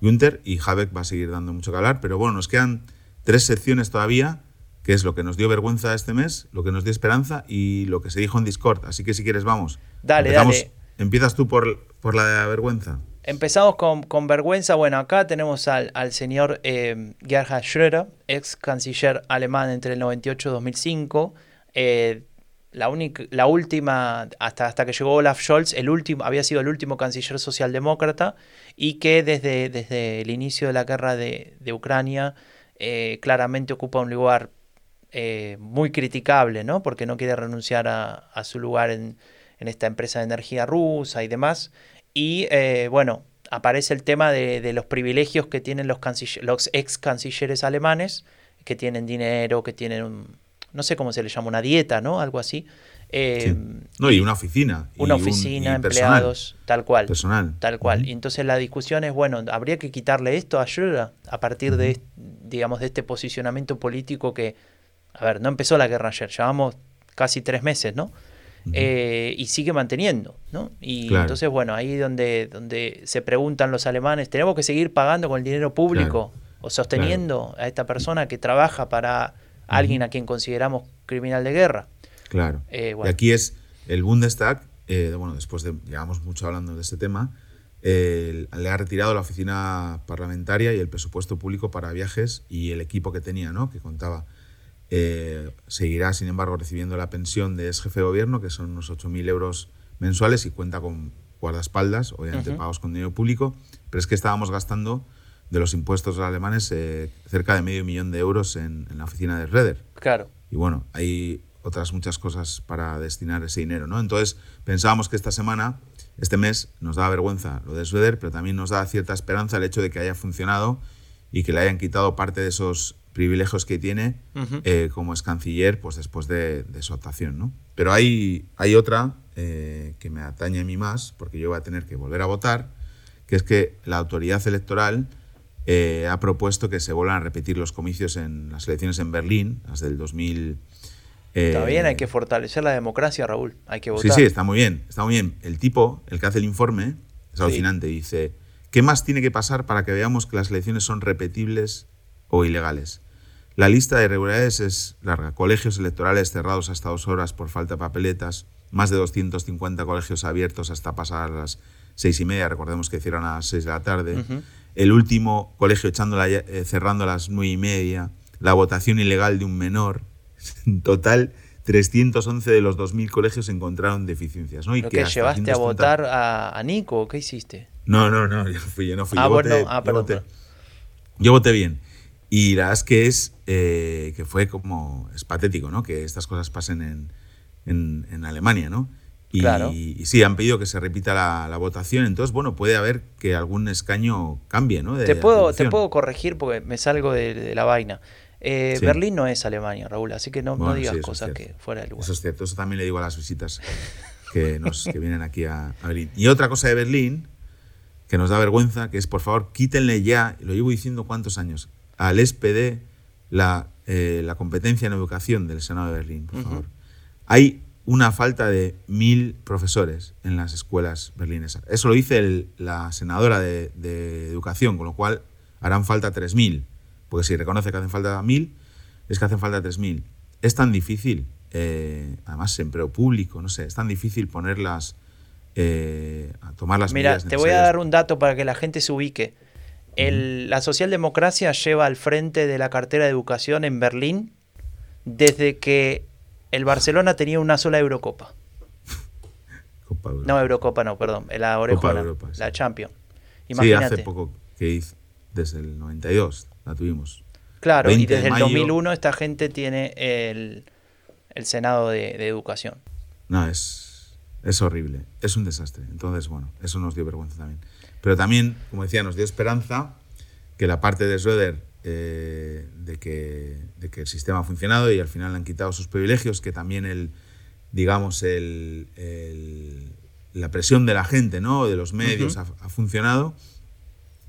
Günther y Habeck va a seguir dando mucho que hablar. Pero bueno, nos quedan tres secciones todavía, que es lo que nos dio vergüenza este mes, lo que nos dio esperanza y lo que se dijo en Discord. Así que si quieres, vamos. Dale, dale. ¿Empiezas tú por, por la vergüenza? Empezamos con, con, vergüenza. Bueno, acá tenemos al, al señor eh, Gerhard Schröder, ex canciller alemán entre el 98 y 2005. Eh, la, única, la última, hasta, hasta que llegó Olaf Scholz, el último, había sido el último canciller socialdemócrata y que desde, desde el inicio de la guerra de, de Ucrania eh, claramente ocupa un lugar eh, muy criticable, ¿no? Porque no quiere renunciar a, su lugar en, esta empresa de energía rusa y demás. Y eh, bueno, aparece el tema de, los privilegios que tienen los, los ex cancilleres alemanes, que tienen dinero, que tienen, un, no sé cómo se le llama, una dieta, ¿no? Algo así. Eh, no, y una oficina. Una oficina, empleados, tal cual. Personal. Tal cual. Y entonces la discusión es, bueno, habría que quitarle esto a Schröder a partir de, digamos, de este posicionamiento político que, a ver, no empezó la guerra ayer, llevamos casi tres meses, ¿no? Eh, y sigue manteniendo, ¿no? Y entonces, bueno, ahí donde, donde se preguntan los alemanes, ¿tenemos que seguir pagando con el dinero público o sosteniendo a esta persona que trabaja para alguien a quien consideramos criminal de guerra? Claro. Eh, y aquí es el Bundestag, eh, bueno, después de, llevamos mucho hablando de este tema, le ha retirado la oficina parlamentaria y el presupuesto público para viajes y el equipo que tenía, ¿no? Que contaba eh, seguirá, sin embargo, recibiendo la pensión de ex jefe de gobierno, que son unos 8.000 euros mensuales y cuenta con guardaespaldas, obviamente pagos con dinero público, pero es que estábamos gastando de los impuestos alemanes eh, cerca de medio millón de euros en, la oficina de Reder. Claro. Y bueno, hay otras muchas cosas para destinar ese dinero, ¿no? Entonces pensábamos que esta semana, este mes, nos da vergüenza lo de Schroeder, pero también nos da cierta esperanza el hecho de que haya funcionado y que le hayan quitado parte de esos privilegios que tiene eh, como es canciller pues después de, su actuación. ¿no? Pero hay, hay otra eh, que me atañe a mí más, porque yo voy a tener que volver a votar, que es que la autoridad electoral eh, ha propuesto que se vuelvan a repetir los comicios en las elecciones en Berlín, las del 2000. está bien, hay que fortalecer la democracia, Raúl. Hay que votar. Sí, sí, está muy bien. Está muy bien. El tipo, el que hace el informe, es alucinante. Dice: ¿Qué más tiene que pasar para que veamos que las elecciones son repetibles o ilegales? La lista de irregularidades es larga. Colegios electorales cerrados hasta dos horas por falta de papeletas, más de 250 colegios abiertos hasta pasar las seis y media, recordemos que cierran a las seis de la tarde. El último colegio echándola, eh, cerrando a las nueve y media. La votación ilegal de un menor. (laughs) En total, 311 de los 2.000 colegios encontraron deficiencias. ¿no? Y que, llevaste a votar a, Nico? ¿Qué hiciste? No, no, no, yo, fui, yo no fui. Ah, bueno, ah, perdón. Yo voté bien. Y la verdad es que es eh, que fue como es patético, ¿no? Que estas cosas pasen en, en, Alemania, ¿no? Y, claro. y, sí, han pedido que se repita la, votación, entonces, bueno, puede haber que algún escaño cambie, ¿no? te, puedo, te puedo corregir porque me salgo de, la vaina. Eh, Berlín no es Alemania, Raúl, así que no, no digas cosas que fuera del lugar. Eso es cierto, eso también le digo a las visitas que, nos, que vienen aquí a, a Berlín. Y otra cosa de Berlín que nos da vergüenza, que es, por favor, quítenle ya, lo llevo diciendo cuántos años, al SPD la, eh, la competencia en educación del Senado de Berlín, por favor. Hay una falta de mil profesores en las escuelas berlinesas. Eso lo dice la senadora de, educación, con lo cual harán falta tres mil. Porque si reconoce que hacen falta mil, es que hacen falta tres mil. Es tan difícil, eh, además empleo público, no sé, es tan difícil ponerlas, eh, a tomar las Mira, te voy a dar un dato para que la gente se ubique la socialdemocracia lleva al frente de la cartera de educación en Berlín desde que el Barcelona tenía una sola Eurocopa. (laughs) No, Eurocopa no, perdón, la Orejona, la Champions. Sí, hace poco que hizo, desde el 92 la tuvimos. Claro, y desde el 2001 esta gente tiene el, Senado de, de, Educación. No, es, es horrible, es un desastre. Entonces, bueno, eso nos dio vergüenza también. Pero también, como decía, nos dio esperanza que la parte de Schroeder eh, de, que, de, que, el sistema ha funcionado y al final le han quitado sus privilegios, que también el, digamos, el, la presión de la gente, ¿no? de los medios ha, funcionado.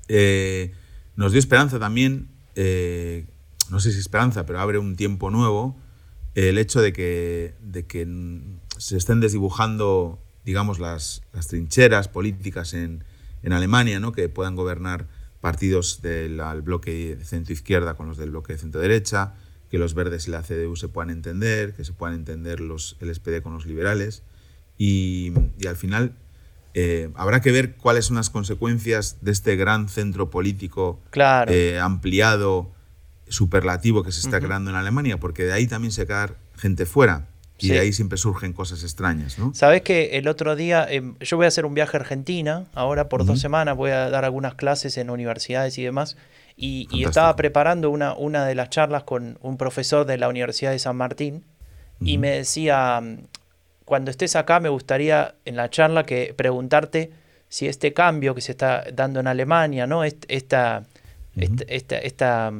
Eh, nos dio esperanza también, eh, no sé si esperanza, pero abre un tiempo nuevo, el hecho de que, de que se estén desdibujando, digamos, las, las trincheras políticas en, en Alemania, ¿no? que puedan gobernar partidos del bloque centro-izquierda con los del bloque centro-derecha, que los verdes y la CDU se puedan entender, que se puedan entender los, el SPD con los liberales. Y, al final eh, habrá que ver cuáles son las consecuencias de este gran centro político eh, ampliado, superlativo que se está creando en Alemania, porque de ahí también se queda gente fuera. Y de ahí siempre surgen cosas extrañas, ¿no? Sabes que el otro día, em, yo voy a hacer un viaje a Argentina, ahora por dos semanas voy a dar algunas clases en universidades y demás, y, estaba preparando una, una de las charlas con un profesor de la Universidad de San Martín, y me decía, cuando estés acá me gustaría en la charla que preguntarte si este cambio que se está dando en Alemania, ¿no? esta esta, esta,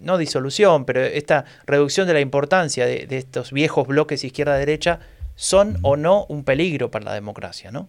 no disolución, pero esta reducción de la importancia de, estos viejos bloques izquierda-derecha son o no un peligro para la democracia, ¿no?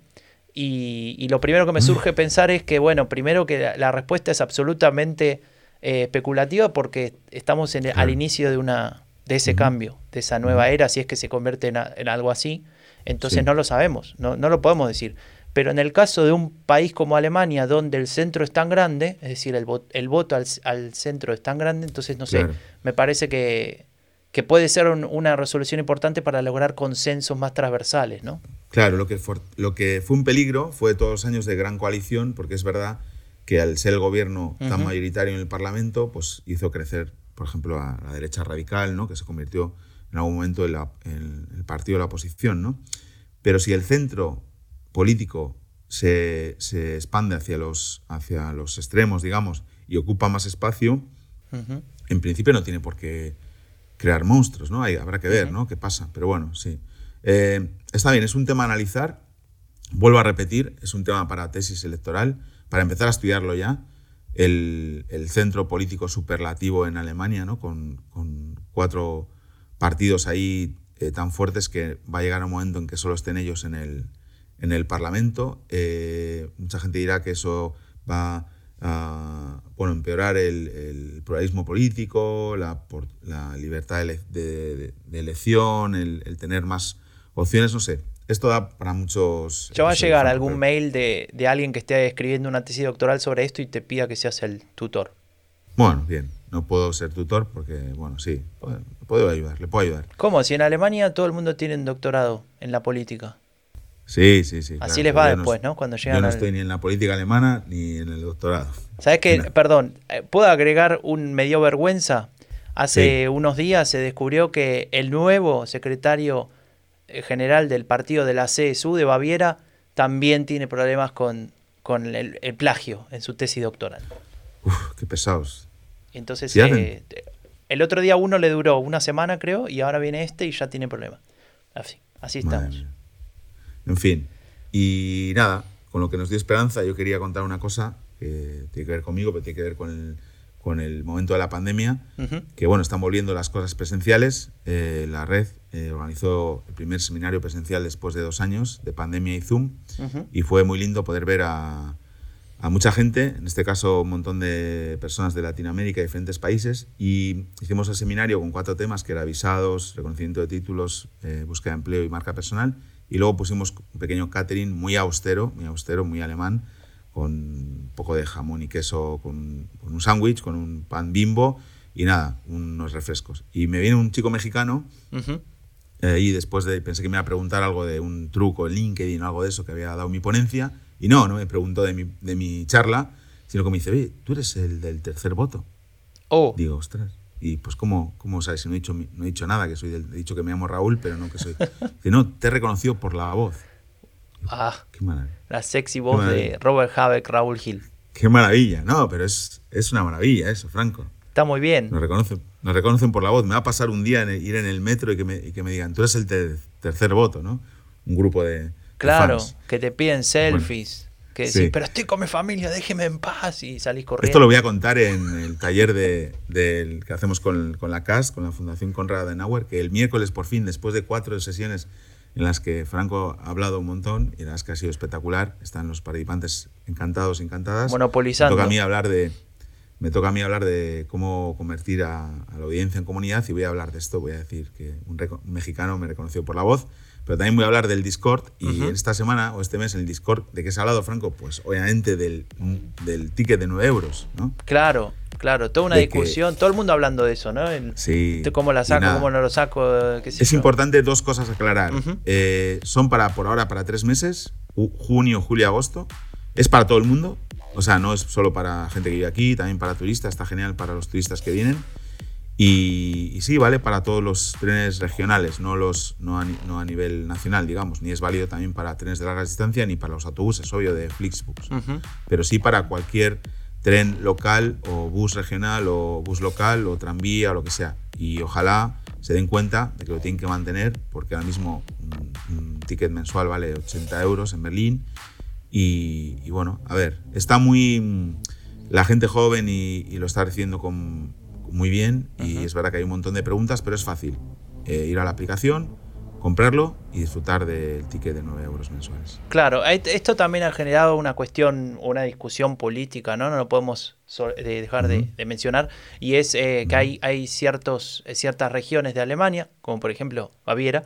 Y, lo primero que me surge pensar es que, bueno, primero que la, respuesta es absolutamente eh, especulativa porque estamos en, al inicio de, una, de ese cambio, de esa nueva era, si es que se convierte en, algo así. Entonces no lo sabemos, no, no lo podemos decir. Pero en el caso de un país como Alemania, donde el centro es tan grande, es decir, el, el voto al, centro es tan grande, entonces, no sé, me parece que, que puede ser una resolución importante para lograr consensos más transversales, ¿no? Claro, lo que, fue, lo que fue un peligro fue todos los años de gran coalición, porque es verdad que al ser el gobierno tan mayoritario en el Parlamento, pues hizo crecer, por ejemplo, a la derecha radical, ¿no? que se convirtió en algún momento en, en el partido de la oposición. ¿no? Pero si el centro político se, se, expande hacia los, hacia los extremos, digamos, y ocupa más espacio, en principio no tiene por qué crear monstruos, ¿no? Hay, habrá que ver, ¿no? ¿Qué pasa? Pero bueno, sí. Eh, está bien, es un tema a analizar. Vuelvo a repetir, es un tema para tesis electoral, para empezar a estudiarlo ya. El, el centro político superlativo en Alemania, ¿no? Con, con cuatro partidos ahí eh, tan fuertes que va a llegar un momento en que solo estén ellos en el, en el Parlamento. Eh, mucha gente dirá que eso va a bueno, empeorar el, pluralismo político, la, la libertad de, elección, el, tener más opciones, no sé. Esto da para muchos... ¿Ya va a llegar algún mail de, alguien que esté escribiendo una tesis doctoral sobre esto y te pida que seas el tutor? Bueno, bien. No puedo ser tutor porque, bueno, sí, puedo ayudar, le puedo ayudar. ¿Cómo? Si en Alemania todo el mundo tiene un doctorado en la política. Sí, sí, sí. Así les va después, no, Cuando llegan Yo no estoy ni en la política alemana ni en el doctorado. ¿Sabes qué? Perdón, eh, ¿puedo agregar un me dio vergüenza? Hace unos días se descubrió que el nuevo secretario eh, general del partido de la CSU de Baviera también tiene problemas con, con el, plagio en su tesis doctoral. Uf, qué pesados. Entonces, eh, el otro día uno le duró una semana, creo, y ahora viene este y ya tiene problemas. Así, así estamos. En fin. Y nada, con lo que nos dio esperanza, yo quería contar una cosa que tiene que ver conmigo, pero tiene que ver con el, con el momento de la pandemia, que bueno, están volviendo las cosas presenciales. Eh, la red eh, organizó el primer seminario presencial después de dos años de pandemia y Zoom, y fue muy lindo poder ver a, a, mucha gente, en este caso un montón de personas de Latinoamérica y diferentes países, y hicimos el seminario con cuatro temas, que era visados, reconocimiento de títulos, eh, búsqueda de empleo y marca personal, y luego pusimos un pequeño catering muy austero, muy austero, muy alemán, con un poco de jamón y queso, con, un sándwich, con un pan bimbo y nada, unos refrescos. Y me viene un chico mexicano eh, y después de, pensé que me iba a preguntar algo de un truco en LinkedIn o algo de eso que había dado mi ponencia. Y no, no me preguntó de mi, de mi charla, sino que me dice, oye, tú eres el del tercer voto. Oh. Digo, ostras. Y pues, ¿cómo, cómo sabes? Si no he, dicho, no he dicho nada, que soy del, he dicho que me llamo Raúl, pero no que soy. Que no, te he reconocido por la voz. Ah, qué maravilla. La sexy voz de Robert Habeck, Raúl Gil. Qué maravilla. No, pero es, es una maravilla eso, Franco. Está muy bien. Nos reconocen, nos reconocen por la voz. Me va a pasar un día ir en el metro y que me, y que me digan, tú eres el tercer voto, ¿no? Un grupo de. Claro, que te piden selfies que pero estoy con mi familia, déjeme en paz y salís corriendo. Esto lo voy a contar en el taller de, que hacemos con, con, la CAS, con la Fundación Conrad Adenauer, que el miércoles por fin, después de cuatro sesiones en las que Franco ha hablado un montón y las que ha sido espectacular, están los participantes encantados, encantadas. Monopolizando. Me toca a mí hablar de, me toca a mí hablar de cómo convertir a, la audiencia en comunidad y voy a hablar de esto. Voy a decir que un, un mexicano me reconoció por la voz pero también voy a hablar del Discord y esta semana o este mes en el Discord, ¿de qué se ha hablado, Franco? Pues obviamente del, del ticket de 9 euros, ¿no? Claro, claro, toda una discusión, todo el mundo hablando de eso, ¿no? sí. ¿Cómo la saco, cómo no lo saco? es importante dos cosas aclarar. Eh, son para, por ahora, para tres meses, junio, julio, agosto. Es para todo el mundo, o sea, no es solo para gente que vive aquí, también para turistas, está genial para los turistas que vienen. Y, sí, vale para todos los trenes regionales, no, los, no, a, no a nivel nacional, digamos, ni es válido también para trenes de larga distancia ni para los autobuses, obvio, de Flixbus. Pero sí para cualquier tren local o bus regional o bus local o tranvía o lo que sea. Y ojalá se den cuenta de que lo tienen que mantener porque ahora mismo un, ticket mensual vale 80 euros en Berlín. Y, bueno, a ver, está muy... La gente joven y, y lo está recibiendo con muy bien y es verdad que hay un montón de preguntas, pero es fácil. Eh, ir a la aplicación, comprarlo y disfrutar del ticket de 9 euros mensuales. Claro, esto también ha generado una cuestión, una discusión política, ¿no? No lo podemos dejar de, mencionar, y es eh, que hay, hay ciertos, ciertas regiones de Alemania, como por ejemplo Baviera,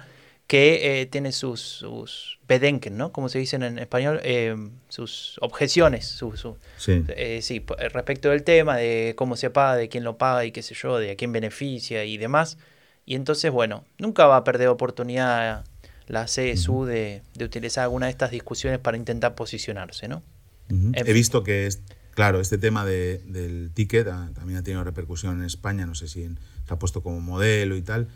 que eh, tiene sus, sus bedenken, ¿no? Como se dice en español, eh, sus objeciones, su, sí. Eh, sí, respecto del tema de cómo se paga, de quién lo paga y qué sé yo, de a quién beneficia y demás. Y entonces, bueno, nunca va a perder oportunidad la CSU de, de utilizar alguna de estas discusiones para intentar posicionarse, ¿no? He visto que, es, claro, este tema de, del ticket también ha tenido repercusión en España, no sé si se ha puesto como modelo y tal.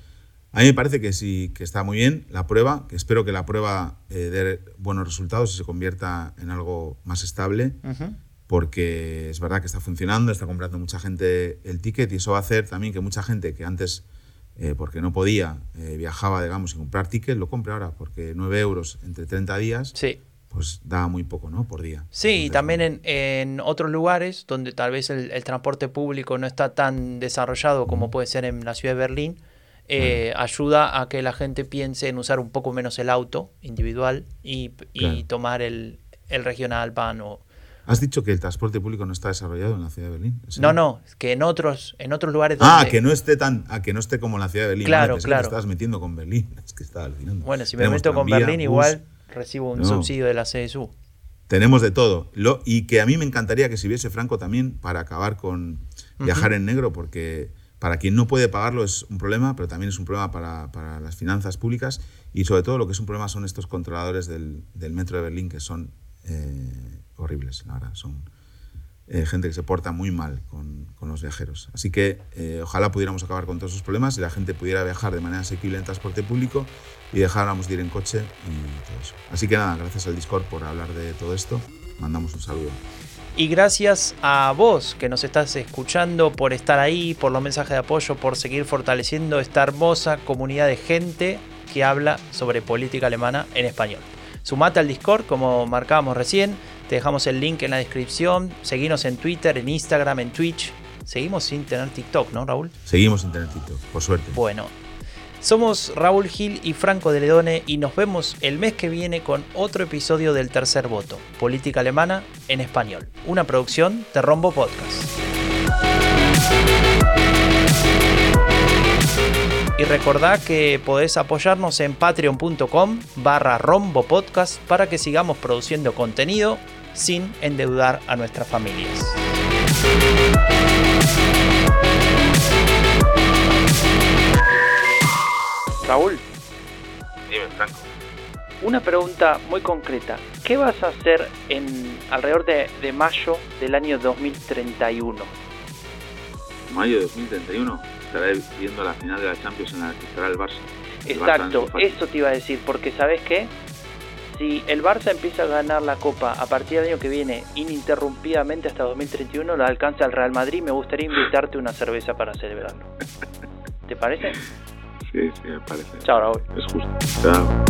A mí me parece que sí, que está muy bien la prueba, que espero que la prueba eh, dé buenos resultados y se convierta en algo más estable, porque es verdad que está funcionando, está comprando mucha gente el ticket y eso va a hacer también que mucha gente que antes, eh, porque no podía, eh, viajaba, digamos, sin comprar ticket, lo compre ahora, porque 9 euros entre 30 días. Pues da muy poco, ¿no? Por día. Sí, y también en, en, otros lugares donde tal vez el, el, transporte público no está tan desarrollado como puede ser en la ciudad de Berlín, eh, ayuda a que la gente piense en usar un poco menos el auto individual y, tomar el, regional van o... ¿Has dicho que el transporte público no está desarrollado en la ciudad de Berlín? No, no, que en otros, en otros lugares Ah, que no esté tan, a que no esté como en la ciudad de Berlín. Claro, claro. Que estás metiendo con Berlín. (laughs) Es que está alucinando. Bueno, si me meto con Berlín, igual recibo un subsidio de la CSU. Tenemos de todo. Lo, y que a mí me encantaría que si hubiese Franco también para acabar con viajar en negro, porque para quien no puede pagarlo es un problema, pero también es un problema para, las finanzas públicas y sobre todo lo que es un problema son estos controladores del, metro de Berlín que son eh, horribles, la verdad, son eh, gente que se porta muy mal con, los viajeros. Así que eh, ojalá pudiéramos acabar con todos esos problemas y la gente pudiera viajar de manera asequible en transporte público y dejáramos de ir en coche y todo eso. Así que nada, gracias al Discord por hablar de todo esto. Mandamos un saludo. Y gracias a vos que nos estás escuchando por estar ahí, por los mensajes de apoyo, por seguir fortaleciendo esta hermosa comunidad de gente que habla sobre política alemana en español. Sumate al Discord como marcábamos recién, te dejamos el link en la descripción, seguinos en Twitter, en Instagram, en Twitch. Seguimos sin tener TikTok, ¿no, Raúl? Seguimos sin tener TikTok, por suerte. Bueno, somos Raúl Gil y Franco de Ledone y nos vemos el mes que viene con otro episodio del Tercer Voto, Política Alemana en Español, una producción de Rombo Podcast. Y recordá que podés apoyarnos en patreon.com barra Rombo Podcast para que sigamos produciendo contenido sin endeudar a nuestras familias. Raúl. Dime, Franco. Una pregunta muy concreta. ¿Qué vas a hacer en alrededor de, mayo del año 2031? Mayo de 2031 estaré viendo la final de la Champions en la que estará el Barça. Exacto, eso te iba a decir, porque ¿sabes qué? Si el Barça empieza a ganar la Copa a partir del año que viene ininterrumpidamente hasta 2031, la alcanza el Real Madrid, me gustaría invitarte una cerveza para celebrarlo. ¿Te parece? sí, sí, me parece. Chao, Raúl. Es justo. Chao.